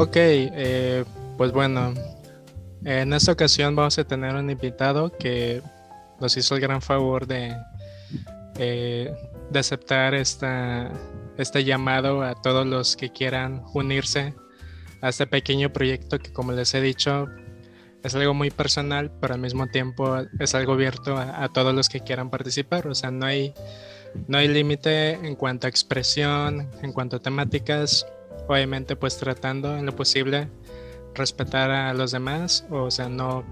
Ok, eh, pues bueno, en esta ocasión vamos a tener un invitado que nos hizo el gran favor de, eh, de aceptar esta, este llamado a todos los que quieran unirse a este pequeño proyecto que como les he dicho es algo muy personal, pero al mismo tiempo es algo abierto a, todos los que quieran participar. O sea, no hay, no hay límite en cuanto a expresión, en cuanto a temáticas. Obviamente, pues tratando en lo posible respetar a los demás, o sea, no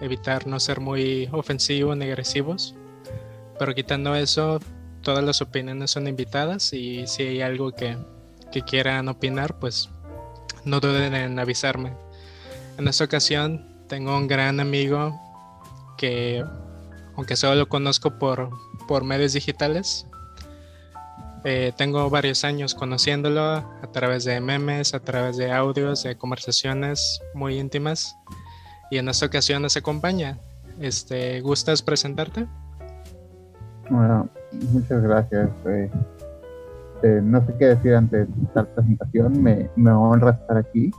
evitar no ser muy ofensivos ni agresivos. Pero quitando eso, todas las opiniones son invitadas y si hay algo que, que quieran opinar, pues no duden en avisarme. En esta ocasión tengo un gran amigo que, aunque solo lo conozco por, por medios digitales, eh, tengo varios años conociéndolo a través de memes, a través de audios, de conversaciones muy íntimas. Y en esta ocasión nos acompaña. Este, ¿Gustas presentarte? Bueno, muchas gracias. Eh, eh, no sé qué decir ante esta presentación. Me, me honra estar aquí.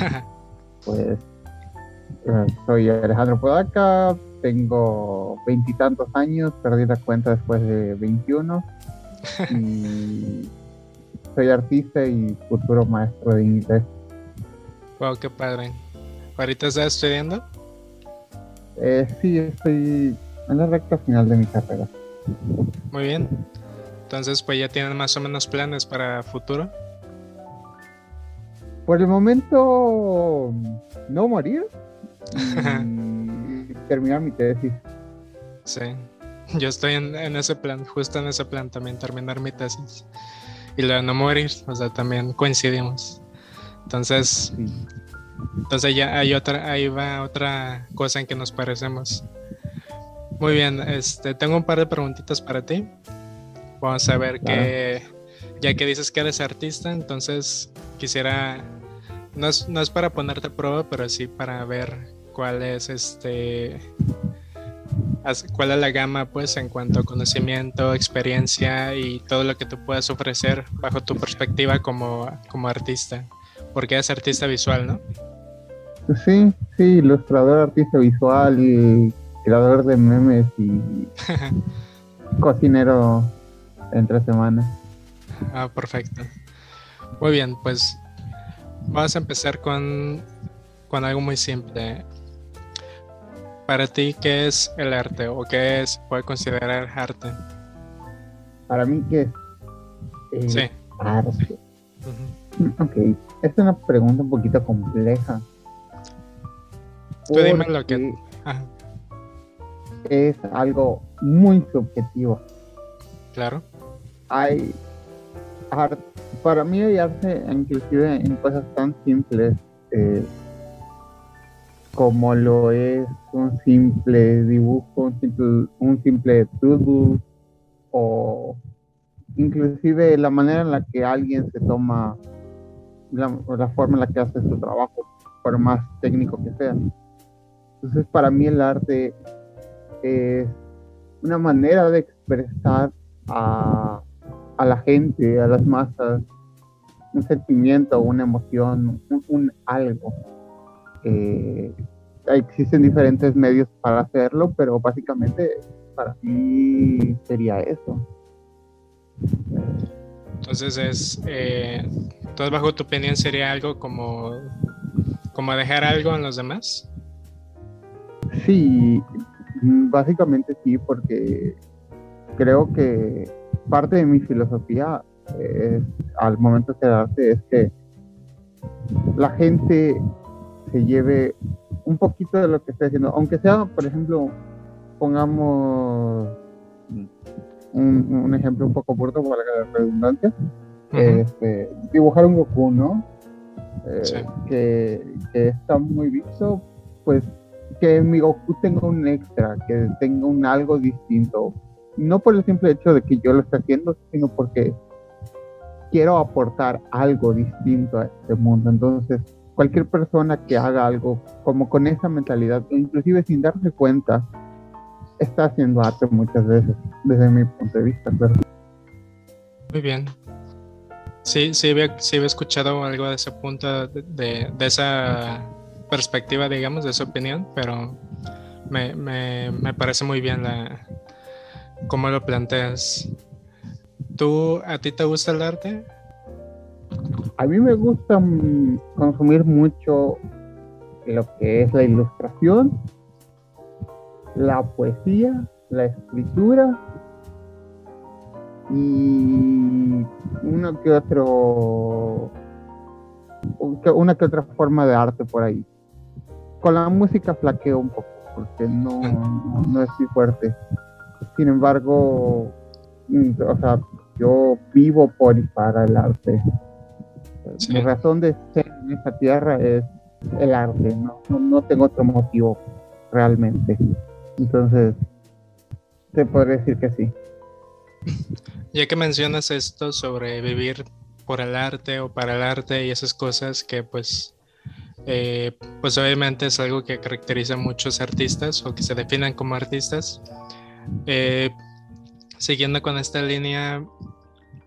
pues eh, soy Alejandro Podaca, tengo veintitantos años, perdí la cuenta después de 21 y soy artista y futuro maestro de inglés. Wow, qué padre. ¿Ahorita estás estudiando? Eh, sí, estoy en la recta final de mi carrera. Muy bien. Entonces, pues ya tienen más o menos planes para futuro. Por el momento, no morir, y terminar mi tesis. Sí, yo estoy en, ese plan, justo en ese plan también, terminar mi tesis. Y de no morir, o sea, también coincidimos. Entonces, entonces ya hay otra, ahí va otra cosa en que nos parecemos. Muy bien, este, tengo un par de preguntitas para ti. Vamos a ver que, ya que dices que eres artista, entonces quisiera, no es, no es para ponerte a prueba, pero sí para ver cuál es este cuál es la gama pues en cuanto a conocimiento, experiencia y todo lo que tú puedas ofrecer bajo tu perspectiva como, como artista, porque es artista visual, ¿no? Sí, sí, ilustrador, artista visual y creador de memes y cocinero entre semanas. Ah, perfecto. Muy bien, pues vamos a empezar con, con algo muy simple para ti, ¿qué es el arte o qué es, puede considerar arte? Para mí, ¿qué es sí. arte? Ok, es una pregunta un poquito compleja. Tú dime lo que... Es algo muy subjetivo. Claro. Hay arte, para mí hay arte inclusive en cosas tan simples. Eh, como lo es un simple dibujo, un simple, un simple o inclusive la manera en la que alguien se toma, la, forma en la que hace su trabajo, por más técnico que sea. Entonces para mí el arte es una manera de expresar a, a la gente, a las masas, un sentimiento, una emoción, un algo eh, existen diferentes medios para hacerlo, pero básicamente para mí sería eso. Entonces es, eh, entonces bajo tu opinión sería algo como, como dejar algo en los demás. Sí, básicamente sí, porque creo que parte de mi filosofía al momento de quedarse es que la gente se lleve un poquito de lo que estoy haciendo, aunque sea, por ejemplo, pongamos un, ejemplo un poco corto para la redundancia, este, dibujar un Goku, ¿no? Eh, que, que, está muy visto, pues que mi Goku tenga un extra, que tenga un algo distinto, no por el simple hecho de que yo lo esté haciendo, sino porque quiero aportar algo distinto a este mundo. Entonces, cualquier persona que haga algo como con esa mentalidad, inclusive sin darse cuenta, está haciendo arte muchas veces, desde mi punto de vista. Muy bien. Sí, sí había, sí había escuchado algo de ese punto, de, de, esa perspectiva, digamos, de esa opinión, pero me, me, me parece muy bien la, cómo lo planteas. ¿Tú, a ti te gusta el arte? A mí me gusta mm, consumir mucho lo que es la ilustración, la poesía, la escritura y uno que otro una que otra forma de arte por ahí. Con la música flaqueo un poco porque no, no es muy fuerte. Sin embargo, mm, o sea, yo vivo por y para el arte. Mi razón de ser en esta tierra es el arte, no, no, tengo otro motivo realmente. Entonces, te podría decir que sí. Ya que mencionas esto sobre vivir por el arte o para el arte y esas cosas que pues eh, pues obviamente es algo que caracteriza a muchos artistas o que se definen como artistas. Eh, siguiendo con esta línea,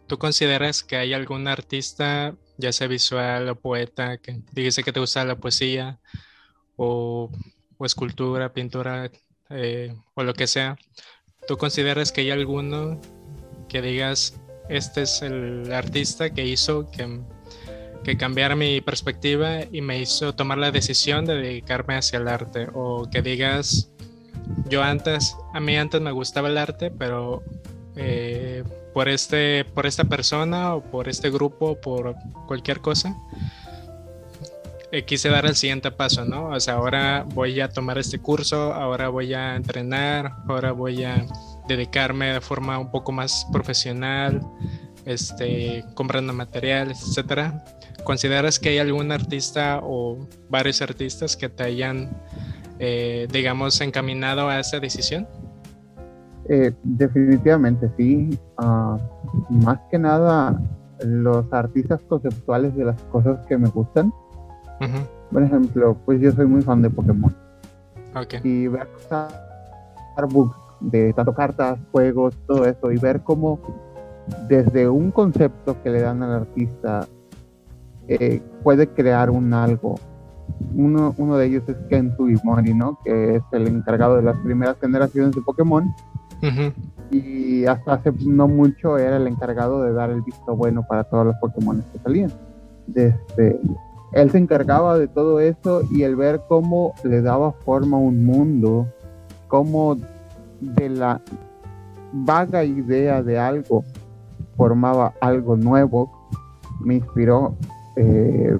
¿tú consideras que hay algún artista, ya sea visual o poeta, que dice que te gusta la poesía o, escultura, pintura eh, o lo que sea? ¿Tú consideras que hay alguno que digas, este es el artista que hizo que, que cambiara mi perspectiva y me hizo tomar la decisión de dedicarme hacia el arte? O que digas, yo antes, a mí antes me gustaba el arte, pero eh, por, este, por esta persona o por este grupo, por cualquier cosa, eh, quise dar el siguiente paso, ¿no? O sea, ahora voy a tomar este curso, ahora voy a entrenar, ahora voy a dedicarme de forma un poco más profesional, este, comprando materiales, etcétera. ¿Consideras que hay algún artista o varios artistas que te hayan eh, digamos, encaminado a esa decisión? Eh, definitivamente sí. Ah, más que nada, los artistas conceptuales de las cosas que me gustan. Por ejemplo, pues yo soy muy fan de Pokémon. Y ver artbooks de tanto cartas, juegos, todo eso, y ver cómo desde un concepto que le dan al artista eh, puede crear un algo uno, uno de ellos es Ken Sugimori, ¿no? Que es el encargado de las primeras generaciones de Pokémon. Y hasta hace no mucho era el encargado de dar el visto bueno para todos los Pokémon que salían. Desde, él se encargaba de todo eso y el ver cómo le daba forma a un mundo, cómo de la vaga idea de algo formaba algo nuevo, me inspiró eh,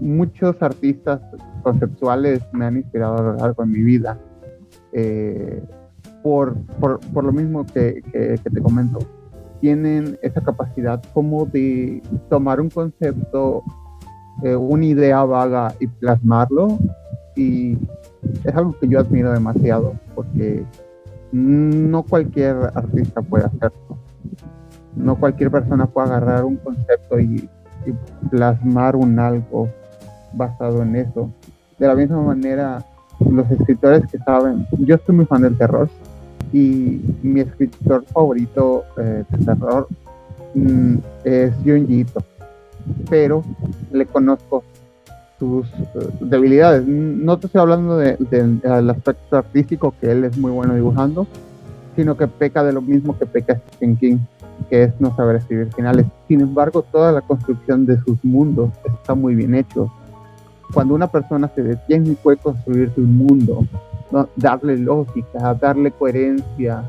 muchos artistas conceptuales me han inspirado a lo largo de mi vida. Eh, por, por, lo mismo que, que, te comento, tienen esa capacidad como de tomar un concepto, eh, una idea vaga y plasmarlo. Y es algo que yo admiro demasiado porque no cualquier artista puede hacerlo. No cualquier persona puede agarrar un concepto y, y plasmar un algo basado en eso. De la misma manera, los escritores que saben, yo estoy muy fan del terror y mi escritor favorito eh, de terror mm, es Junji pero le conozco sus eh, debilidades. No te estoy hablando del aspecto artístico, que él es muy bueno dibujando, sino que peca de lo mismo que peca Stephen King, que es no saber escribir finales. Sin embargo, toda la construcción de sus mundos está muy bien hecho cuando una persona se detiene y puede construirse un mundo, darle lógica, darle coherencia.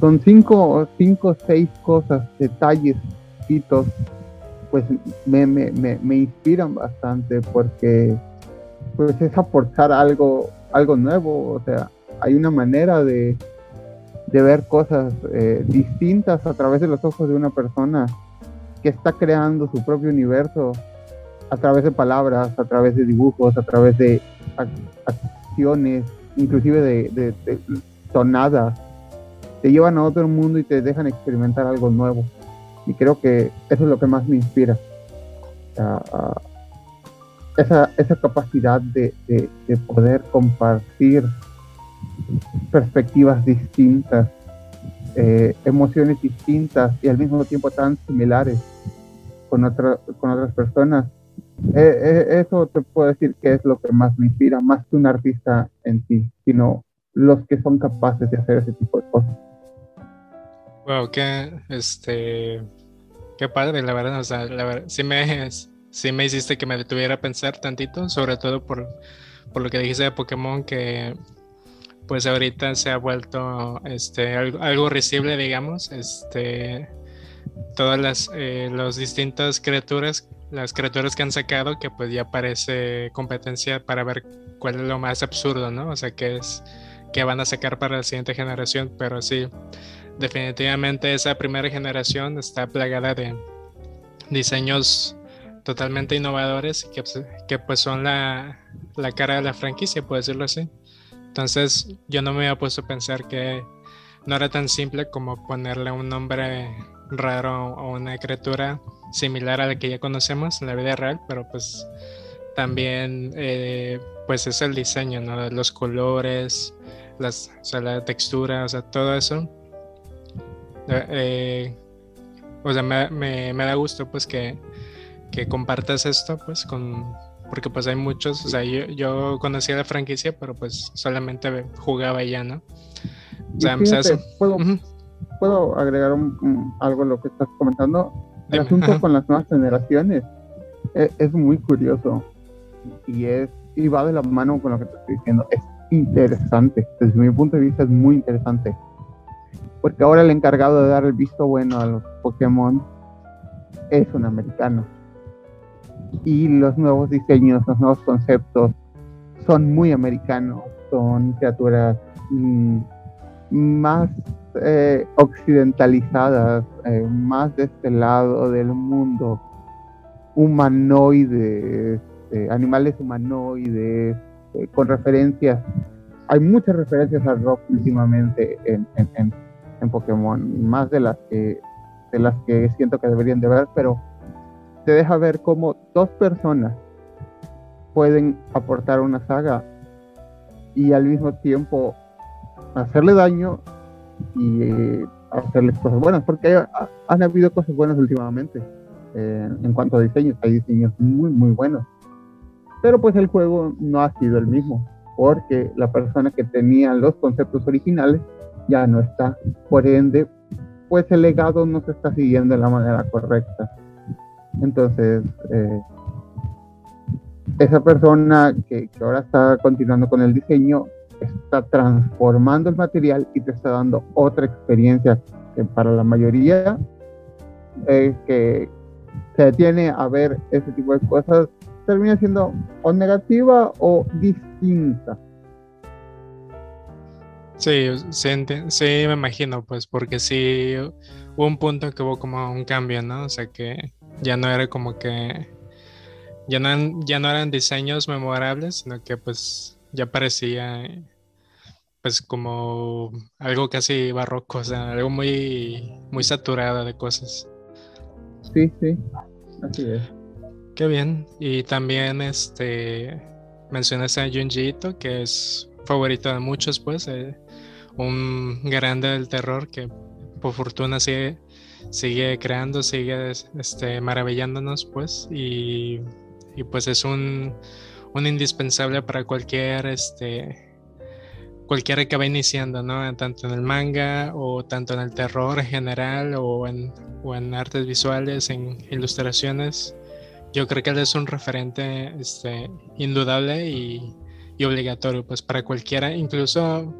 Son cinco, cinco seis cosas, detalles, hitos, pues me, me, me, inspiran bastante porque pues es aportar algo, algo nuevo, o sea, hay una manera de, de ver cosas eh, distintas a través de los ojos de una persona que está creando su propio universo a través de palabras, a través de dibujos, a través de acciones, inclusive de, tonadas, te llevan a otro mundo y te dejan experimentar algo nuevo. Y creo que eso es lo que más me inspira. esa, esa, capacidad de, poder compartir perspectivas distintas, eh, emociones distintas y al mismo tiempo tan similares con, otra, con otras personas. Eh, eh, eso te puedo decir que es lo que más me inspira, más que un artista en sí, sino los que son capaces de hacer ese tipo de cosas. Wow, qué, este, qué padre, la verdad, o sea, la verdad, sí me, sí me hiciste que me detuviera a pensar tantito, sobre todo por, por lo que dijiste de Pokémon, que pues ahorita se ha vuelto este, algo, algo risible, digamos, este, todas las eh, los distintas criaturas, las criaturas que han sacado, que pues ya parece competencia para ver cuál es lo más absurdo, ¿no? O sea, qué es que van a sacar para la siguiente generación, pero sí, definitivamente esa primera generación está plagada de diseños totalmente innovadores que, que pues son la, la cara de la franquicia, por decirlo así. Entonces yo no me había puesto a pensar que no era tan simple como ponerle un nombre raro o una criatura similar a la que ya conocemos en la vida real, pero pues también eh, pues es el diseño, ¿no? Los colores, las, o sea, la textura, o sea, todo eso. Eh, o sea, me, me, me, da gusto pues que, que compartas esto pues con, porque pues hay muchos, o sea, yo, yo conocía la franquicia, pero pues solamente jugaba ya, ¿no? O sea, ¿puedo, ¿puedo, agregar algo a lo que estás comentando? El asunto con las nuevas generaciones es, es, muy curioso y es y va de la mano con lo que te estoy diciendo. Es interesante, desde mi punto de vista es muy interesante. Porque ahora el encargado de dar el visto bueno a los Pokémon es un americano y los nuevos diseños, los nuevos conceptos son muy americanos, son criaturas mm, más eh, occidentalizadas, eh, más de este lado del mundo, humanoides, este, animales humanoides, eh, con referencias. Hay muchas referencias al rock últimamente en, en, en Pokémon, más de las que de las que siento que deberían de ver, pero te deja ver cómo dos personas pueden aportar una saga y al mismo tiempo hacerle daño y eh, hacerle cosas buenas, porque han habido cosas buenas últimamente eh, en cuanto a diseños, hay diseños muy, muy buenos. Pero pues el juego no ha sido el mismo, porque la persona que tenía los conceptos originales ya no está. Por ende, pues el legado no se está siguiendo de la manera correcta. Entonces, eh, esa persona que, ahora está continuando con el diseño está transformando el material y te está dando otra experiencia que para la mayoría eh, que se detiene a ver ese tipo de cosas termina siendo o negativa o distinta. Sí, sí, sí, me imagino, pues, porque sí hubo un punto que hubo como un cambio, ¿no? O sea, que ya no era como que. Ya no, ya no eran diseños memorables, sino que pues ya parecía pues como algo casi barroco, o sea, algo muy, muy saturado de cosas. Sí, sí, así es. Qué bien. Y también este mencionaste a Junji Ito, que es favorito de muchos, pues, eh, un grande del terror que por fortuna sigue sigue creando, sigue este, maravillándonos, pues, y, pues es un, un, indispensable para cualquier, este, cualquiera que va iniciando, ¿no? Tanto en el manga o tanto en el terror en general o en, o en artes visuales, en ilustraciones. Yo creo que él es un referente este, indudable y, obligatorio, pues para cualquiera, incluso,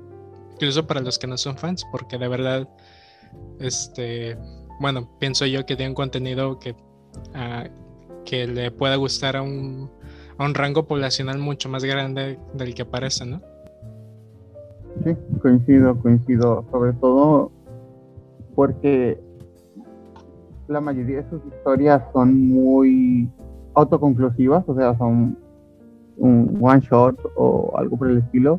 incluso para los que no son fans, porque de verdad, este, bueno, pienso yo que tiene un contenido que, ah, que le pueda gustar a un, a un rango poblacional mucho más grande del que parece, ¿no? Sí, coincido, coincido, sobre todo porque la mayoría de sus historias son muy autoconclusivas, o sea, son un one shot o algo por el estilo.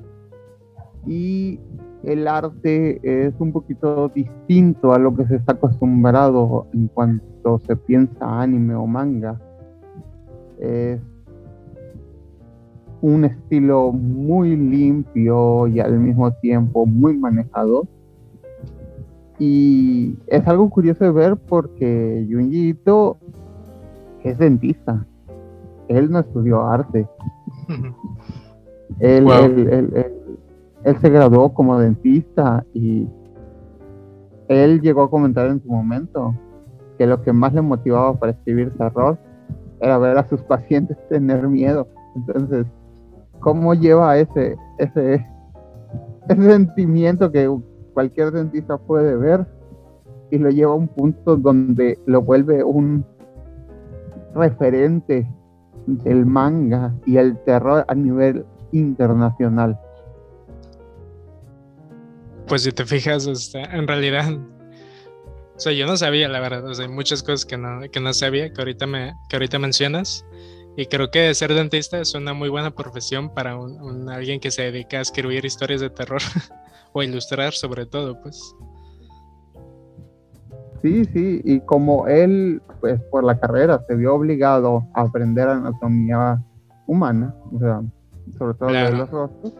Y el arte es un poquito distinto a lo que se está acostumbrado en cuanto se piensa anime o manga. Es un estilo muy limpio y al mismo tiempo muy manejado. Y es algo curioso de ver porque Junji es dentista. Él no estudió arte. él, él, se graduó como dentista y él llegó a comentar en su momento que lo que más le motivaba para escribir terror era ver a sus pacientes tener miedo. Entonces, ¿cómo lleva ese, ese, sentimiento que cualquier dentista puede ver y lo lleva a un punto donde lo vuelve un referente del manga y el terror a nivel internacional. Pues si te fijas, este, en realidad, o sea, yo no sabía la verdad, o sea, hay muchas cosas que no, que no sabía, que ahorita, me, que ahorita mencionas, y creo que ser dentista es una muy buena profesión para un, alguien que se dedica a escribir historias de terror o ilustrar sobre todo, pues. Sí, sí, y como él, pues por la carrera, se vio obligado a aprender anatomía humana, o sea, sobre todo de los rostros,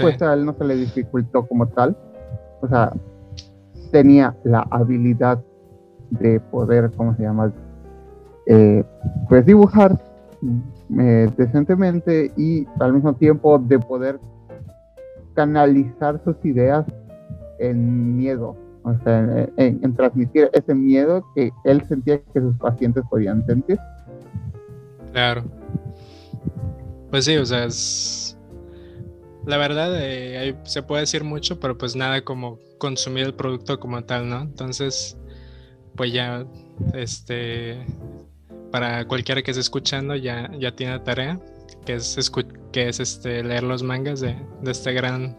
pues a él no se le dificultó como tal, o sea, tenía la habilidad de poder, ¿cómo se llama? Eh, pues dibujar eh, decentemente y al mismo tiempo de poder canalizar sus ideas en miedo, o sea, en, transmitir ese miedo que él sentía que sus pacientes podían sentir. Claro. Pues sí, o sea, es... la verdad eh, se puede decir mucho, pero pues nada como consumir el producto como tal, ¿no? Entonces, pues ya, este, para cualquiera que esté escuchando ya, ya tiene tarea, que es, que es este, leer los mangas de, este gran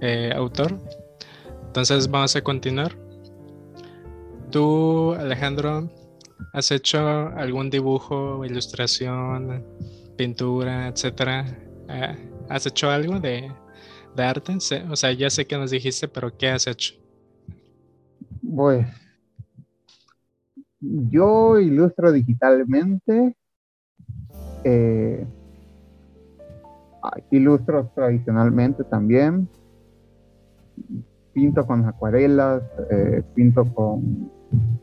eh, autor. Entonces vamos a continuar. Tú, Alejandro, ¿has hecho algún dibujo, ilustración, pintura, etcétera? Eh, ¿Has hecho algo de, de arte? O sea, ya sé que nos dijiste, pero ¿qué has hecho? Pues yo ilustro digitalmente. Eh, ilustro tradicionalmente también. Pinto con acuarelas, eh, pinto con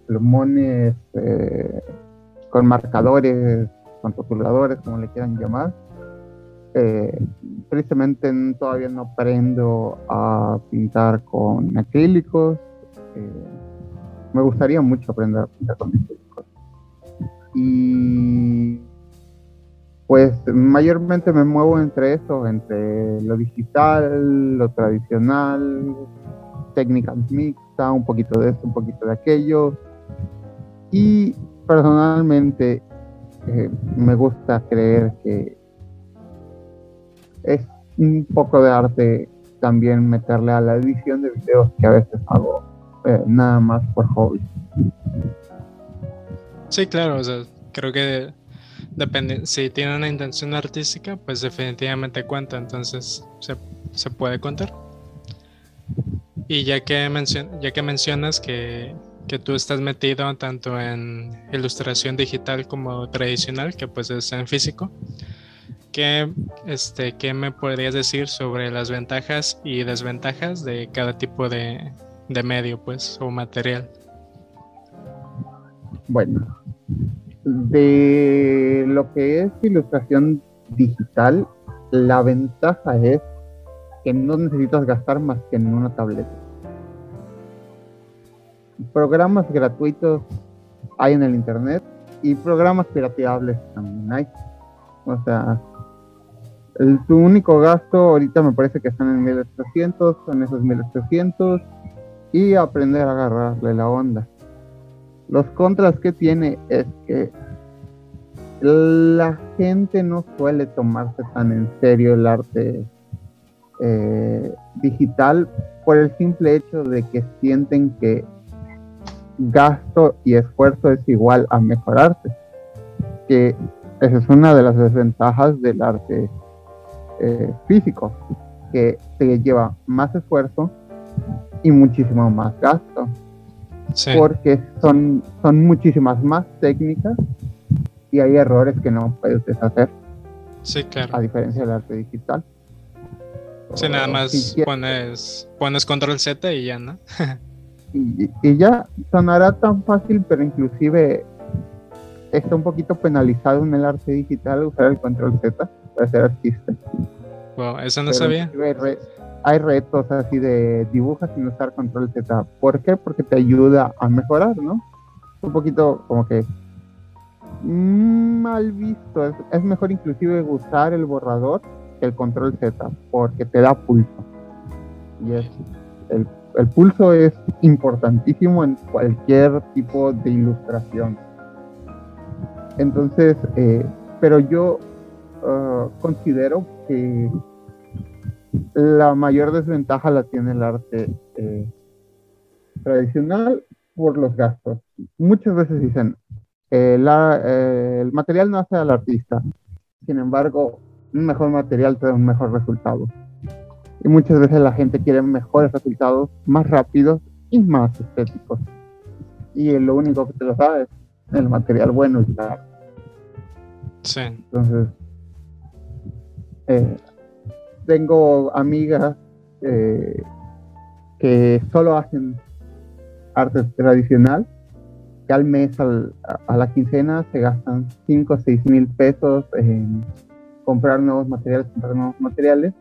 plumones, eh, con marcadores, con rotuladores, como le quieran llamar. tristemente todavía no aprendo a pintar con acrílicos me gustaría mucho aprender a pintar con cosas. Y pues mayormente me muevo entre eso, entre lo digital, lo tradicional, técnicas mixtas, un poquito de esto, un poquito de aquello. Y personalmente eh, me gusta creer que es un poco de arte también meterle a la edición de videos que a veces hago eh, nada más por hobby. Sí, claro, o sea, creo que depende, si tiene una intención artística, pues definitivamente cuenta, entonces se, puede contar. Y ya que, ya que mencionas que, que, tú estás metido tanto en ilustración digital como tradicional, que pues es en físico, ¿qué, este, ¿qué me podrías decir sobre las ventajas y desventajas de cada tipo de, de medio, pues, o material. Bueno, de lo que es ilustración digital, la ventaja es que no necesitas gastar más que en una tableta. Programas gratuitos hay en el internet y programas pirateables también hay. O sea, el, tu único gasto ahorita me parece que están en 1300, son esos 1300 y aprender a agarrarle la onda. Los contras que tiene es que la gente no suele tomarse tan en serio el arte eh, digital por el simple hecho de que sienten que gasto y esfuerzo es igual a mejorarse. Que esa es una de las desventajas del arte eh, físico, que se lleva más esfuerzo y muchísimo más gasto. Porque son, son muchísimas más técnicas y hay errores que no puedes deshacer. Sí, claro. A diferencia del arte digital. Sí, nada más pones, pones control Z y ya, ¿no? y, y, ya sonará tan fácil, pero inclusive está un poquito penalizado en el arte digital usar el control Z para ser artista. Wow, eso no sabía. Hay, retos así de dibujas sin usar control Z. ¿Por qué? Porque te ayuda a mejorar, ¿no? Un poquito como que mal visto. Es, mejor inclusive usar el borrador que el control Z porque te da pulso. Y es, el, pulso es importantísimo en cualquier tipo de ilustración. Entonces, eh, pero yo uh, considero que la mayor desventaja la tiene el arte eh, tradicional por los gastos. Muchas veces dicen, eh, el material no hace al artista, sin embargo, un mejor material te da un mejor resultado. Y muchas veces la gente quiere mejores resultados, más rápidos y más estéticos. Y lo único que te lo da es el material bueno y claro. Sí. Entonces, eh, tengo amigas eh, que solo hacen arte tradicional, que al mes, a, la quincena, se gastan 5 o 6 mil pesos en comprar nuevos materiales, comprar nuevos materiales,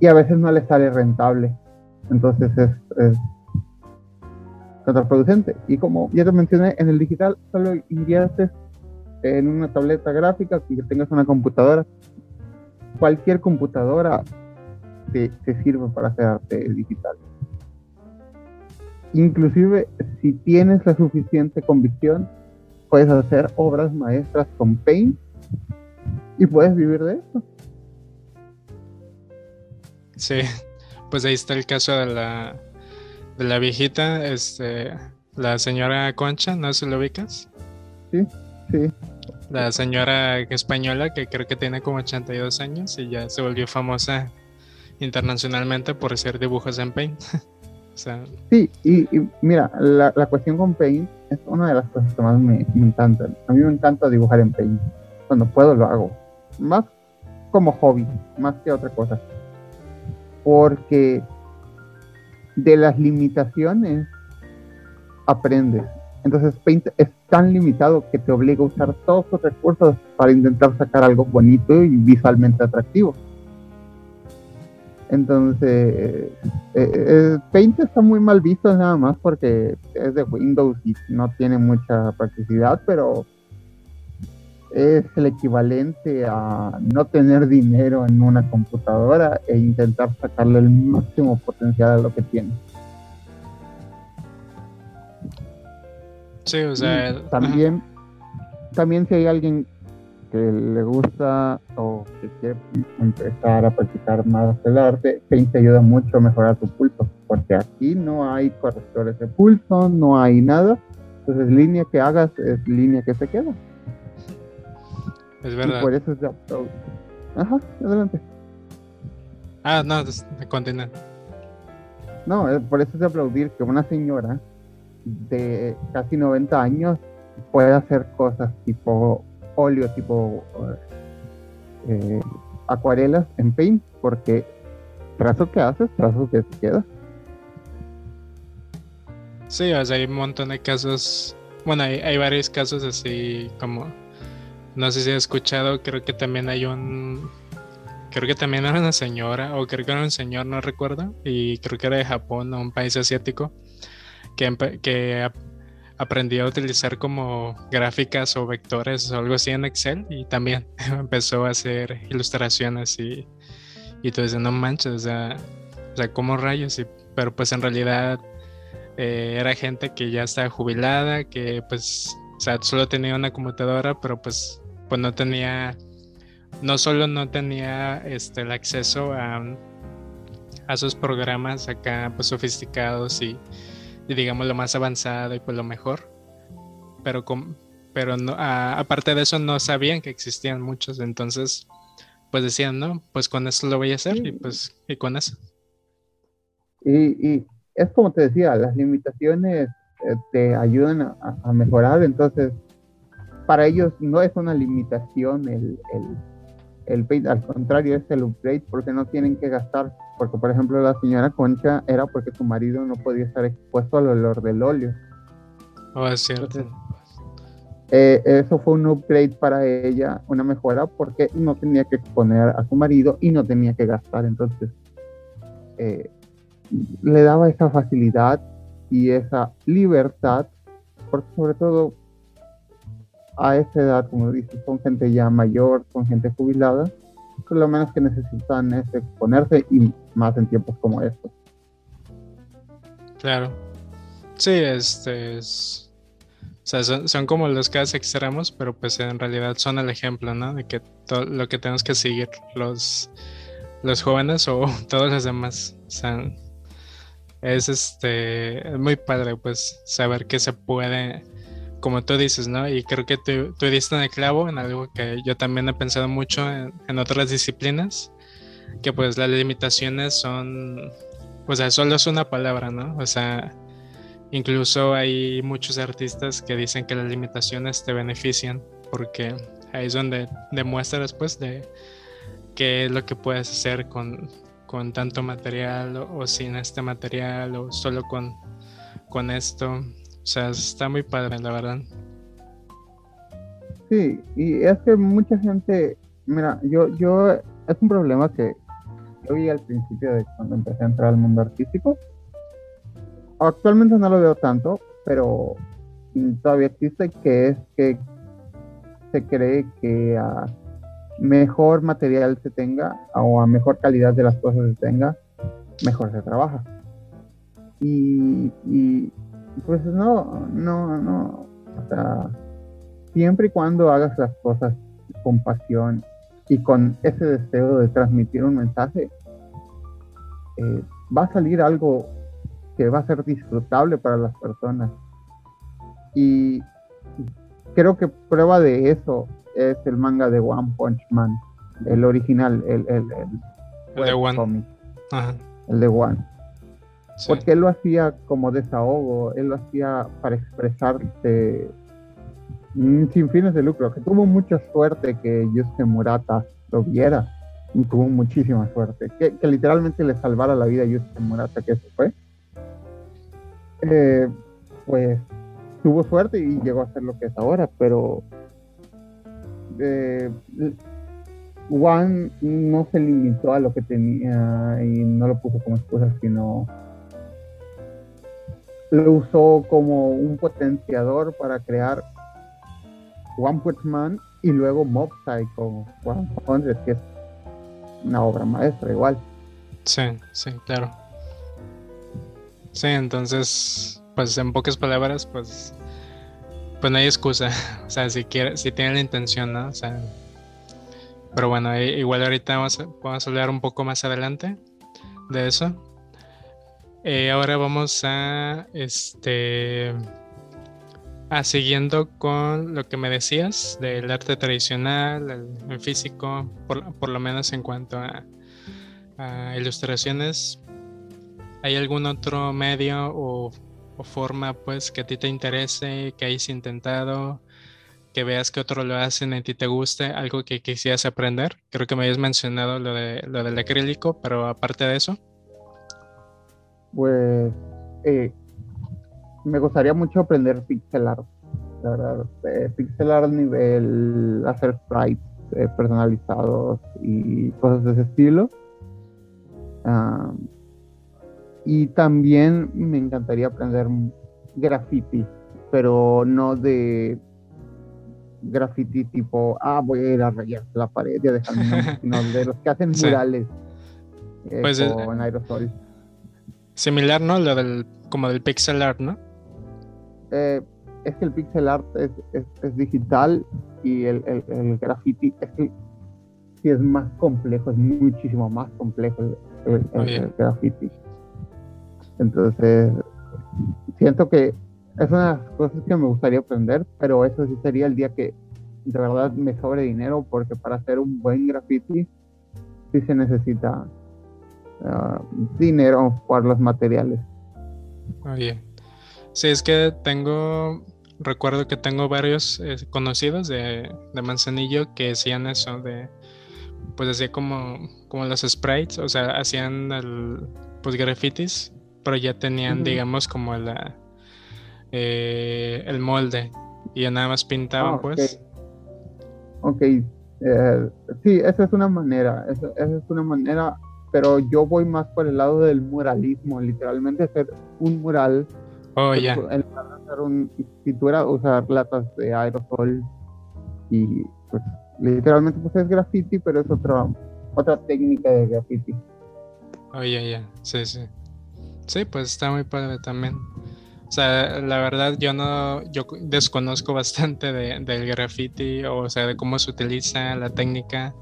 y a veces no les sale rentable. Entonces es, es contraproducente. Y como ya te mencioné, en el digital solo inviertes en una tableta gráfica, que tengas una computadora. Cualquier computadora te, sirve para hacer arte digital. Inclusive si tienes la suficiente convicción, puedes hacer obras maestras con Paint y puedes vivir de eso. Sí, pues ahí está el caso de la, de la viejita, este, la señora Concha, ¿no se lo ubicas? Sí, sí. La señora española que creo que tiene como 82 años y ya se volvió famosa internacionalmente por hacer dibujos en Paint. Sí, y, mira, la, cuestión con Paint es una de las cosas que más me, me encantan. A mí me encanta dibujar en Paint. Cuando puedo lo hago. Más como hobby, más que otra cosa. Porque de las limitaciones aprendes. Entonces Paint es tan limitado que te obliga a usar todos tus recursos para intentar sacar algo bonito y visualmente atractivo. Entonces, eh, eh, Paint está muy mal visto nada más porque es de Windows y no tiene mucha practicidad, pero es el equivalente a no tener dinero en una computadora e intentar sacarle el máximo potencial a lo que tiene. Sí, o sea. también, también si hay alguien que le gusta o que quiere empezar a practicar más el arte, Paint te ayuda mucho a mejorar tu pulso, porque aquí no hay correctores de pulso, no hay nada. Entonces, línea que hagas es línea que se queda. Es verdad. Y por eso es de Ajá, adelante. Ah, no, continúa. No, eh, por eso es de aplaudir que una señora de casi 90 años pueda hacer cosas tipo óleo, tipo eh, acuarelas en Paint, porque trazo que haces, trazo que se queda. Sí, hay un montón de casos, bueno, hay, hay varios casos así como no sé si has escuchado, creo que también hay un. Creo que también era una señora, o creo que era un señor, no recuerdo, y creo que era de Japón o un país asiático, que, que aprendió a utilizar como gráficas o vectores o algo así en Excel y también empezó a hacer ilustraciones y, y tú dices, no manches, o sea, o sea ¿cómo rayos? Y, pero pues en realidad eh, era gente que ya estaba jubilada, que pues, o sea, solo tenía una computadora, pero pues pues no tenía, no solo no tenía este, el acceso a, a sus programas acá pues sofisticados y, digamos lo más avanzado y pues lo mejor, pero, con, pero no, aparte de eso no sabían que existían muchos, entonces pues decían, no, pues con eso lo voy a hacer y pues y con eso. Y, y es como te decía, las limitaciones eh, te ayudan a, a mejorar, entonces para ellos no es una limitación el, el, paint, al contrario es el upgrade porque no tienen que gastar, porque por ejemplo la señora Concha era porque su marido no podía estar expuesto al olor del óleo. Oh, es cierto. eh, eso fue un upgrade para ella, una mejora, porque no tenía que exponer a su marido y no tenía que gastar. Entonces, eh, le daba esa facilidad y esa libertad, porque sobre todo a esa edad, como dices, son gente ya mayor, son gente jubilada, pues lo menos que necesitan es exponerse y más en tiempos como estos. Claro. Sí, este es o sea, son, como los casos extremos, pero pues en realidad son el ejemplo, ¿no? De que todo lo que tenemos que seguir los, los jóvenes o todos los demás. Es este muy padre pues saber que se puede, como tú dices, ¿no? Y creo que tú, tú diste el clavo en algo que yo también he pensado mucho en, otras disciplinas, que pues las limitaciones son, o sea, solo es una palabra, ¿no? O sea, Incluso hay muchos artistas que dicen que las limitaciones te benefician porque ahí es donde demuestras pues de qué es lo que puedes hacer con, con tanto material o, sin este material o solo con, con esto. O sea, está muy padre, la verdad. Sí, y es que mucha gente, mira, yo, yo, es un problema que yo vi al principio de cuando empecé a entrar al mundo artístico, actualmente no lo veo tanto, pero todavía existe, que es que se cree que a mejor material se tenga o a mejor calidad de las cosas se tenga, mejor se trabaja. Y, pues no, no, no, o sea, siempre y cuando hagas las cosas con pasión y con ese deseo de transmitir un mensaje, eh, va a salir algo que va a ser disfrutable para las personas. Y creo que prueba de eso es el manga de One Punch Man, el original, el, el, el, de One. El de One. Porque él lo hacía como desahogo, él lo hacía para expresarse sin fines de lucro, que tuvo mucha suerte que Yusuke Murata lo viera, tuvo muchísima suerte, que, que literalmente le salvara la vida a Yusuke Murata, que eso fue. Eh, pues tuvo suerte y llegó a ser lo que es ahora, pero eh, Juan no se limitó a lo que tenía y no lo puso como excusa, sino lo usó como un potenciador para crear One Punch Man y luego Mob Psycho 100, que es una obra maestra igual. Sí, sí, claro. Sí, entonces, pues en pocas palabras, pues, pues no hay excusa. O sea, si quiere, si tiene la intención, ¿no? O sea, pero bueno, igual ahorita vamos vamos a hablar un poco más adelante de eso. Eh, ahora vamos a, este, a siguiendo con lo que me decías del arte tradicional, el, físico, por, por, lo menos en cuanto a, a ilustraciones, ¿Hay algún otro medio o, forma pues que a ti te interese, que hayas intentado, que veas que otro lo hacen a ti te guste, algo que quisieras aprender? Creo que me habías mencionado lo, de, lo del acrílico, pero aparte de eso. Pues eh, me gustaría mucho aprender pixel art. La verdad, eh, pixel art nivel hacer sprites eh, personalizados y cosas de ese estilo. Ah, y también me encantaría aprender graffiti, pero no de graffiti tipo, ah, voy a ir a rayar la pared y a dejar sino de los que hacen murales eh, pues con aerosol. Similar, ¿no? Lo del, como del pixel art, ¿no? Eh, es que el pixel art es, es, digital y el, el, graffiti es que sí es más complejo, es muchísimo más complejo el graffiti. Entonces, siento que es una de las cosas que me gustaría aprender, pero eso sí sería el día que de verdad me sobre dinero, porque para hacer un buen graffiti sí se necesita ah, dinero por los materiales. Muy Sí, es que tengo, recuerdo que tengo varios eh, conocidos de, de, Manzanillo que hacían eso, de, pues hacía como, como los sprites, o sea, hacían el, pues grafitis pero ya tenían, digamos, como la, eh, el molde y ya nada más pintaban, Ah, pues. Ok, eh, sí, esa es una manera, esa, esa es una manera, pero yo voy más por el lado del muralismo, literalmente hacer un mural, Oh, ya. de hacer un pintura, usar latas de aerosol y pues literalmente pues es graffiti, pero es otra, otra técnica de graffiti. Oh, ya, ya. Sí, sí. Sí, pues está muy padre también. O sea, la verdad yo no, yo desconozco bastante de, del graffiti, o sea, de cómo se utiliza la técnica.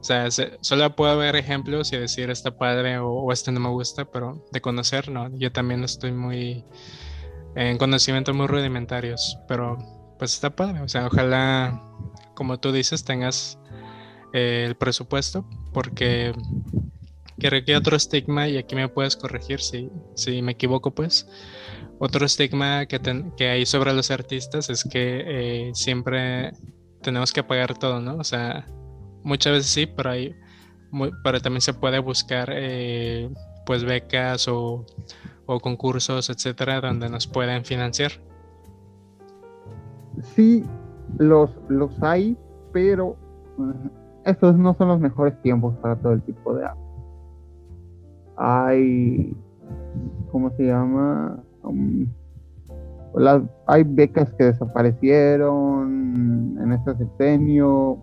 O sea, se- solo puedo ver ejemplos y decir está padre o, o este no me gusta, pero de conocer, no. Yo también estoy muy en conocimientos muy rudimentarios, pero pues está padre. O sea, ojalá, como tú dices, tengas eh, el presupuesto, porque creo que otro estigma, y aquí me puedes corregir si, si me equivoco, pues. Otro estigma que, ten- que hay sobre los artistas es que eh, siempre tenemos que pagar todo, ¿no? O sea, muchas veces sí, pero hay, mu- pero también se puede buscar eh, pues becas o, o concursos, etcétera, donde nos pueden financiar. Sí, los, los hay, pero mm, estos no son los mejores tiempos para todo el tipo de arte. Hay, ¿cómo se llama? Um, las, hay becas que desaparecieron en este sexenio.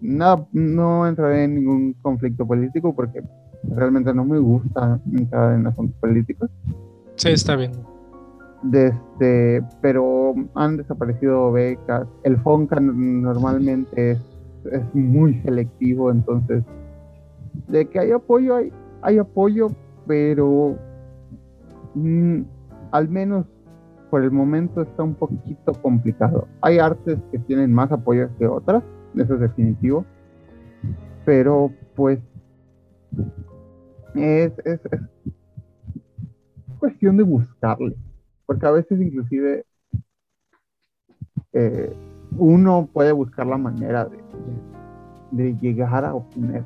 Nada, no entraré en ningún conflicto político porque realmente no me gusta entrar en asuntos políticos Sí, está bien. desde, pero han desaparecido becas. El FONCA normalmente es, es muy selectivo, entonces de que hay apoyo, hay, hay apoyo, pero mm, al menos por el momento está un poquito complicado. Hay artes que tienen más apoyo que otras, eso es definitivo, pero pues es, es, es cuestión de buscarle porque a veces inclusive eh, uno puede buscar la manera de, de- de llegar a obtener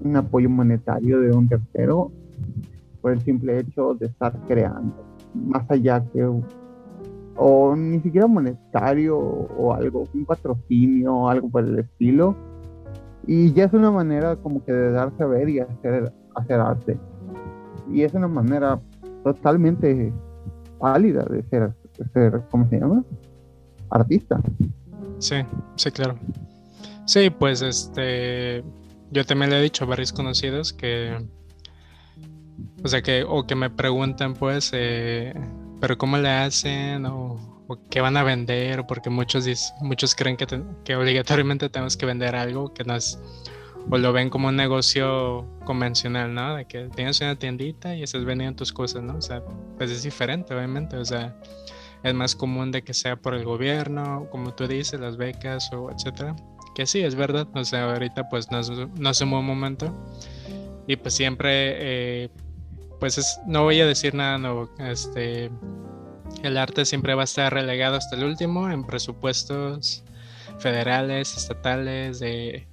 un apoyo monetario de un tercero por el simple hecho de estar creando, más allá que o ni siquiera monetario o algo, un patrocinio o algo por el estilo. Y ya es una manera como que de darse a ver y hacer, hacer arte. Y es una manera totalmente válida de ser, ser, ¿cómo se llama? Artista. Sí, sí, claro. Sí, pues este, yo también le he dicho a varios conocidos que, o sea, que, o que me preguntan, pues, eh, pero ¿cómo le hacen? O, o qué van a vender, porque muchos, muchos creen que, te- que obligatoriamente tenemos que vender algo que no es, o lo ven como un negocio convencional, ¿no? De que tienes una tiendita y estás vendiendo tus cosas, ¿no? O sea, pues es diferente, obviamente, o sea, es más común de que sea por el gobierno, como tú dices, las becas o etcétera. Que sí, es verdad, o sea, ahorita pues no es, no es un buen momento y pues siempre, eh, pues es- no voy a decir nada nuevo, este, el arte siempre va a estar relegado hasta el último en presupuestos federales, estatales, de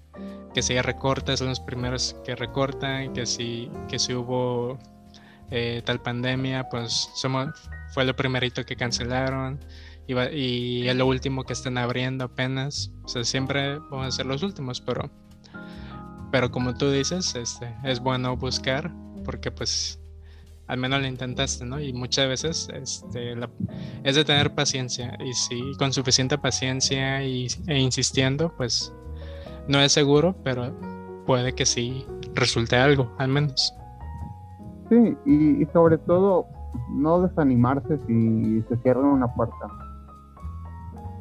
que si hay recortes son los primeros que recortan, que si, que si hubo eh, tal pandemia, pues somos, fue lo primerito que cancelaron y, va- y es lo último que están abriendo apenas. O sea, siempre vamos a ser los últimos, pero, pero como tú dices, este, es bueno buscar porque pues al menos lo intentaste, ¿no? Y muchas veces este, la- es de tener paciencia y si con suficiente paciencia y, e insistiendo, pues no es seguro, pero puede que sí resulte algo, al menos. Sí, y, y sobre todo no desanimarse si se cierra una puerta.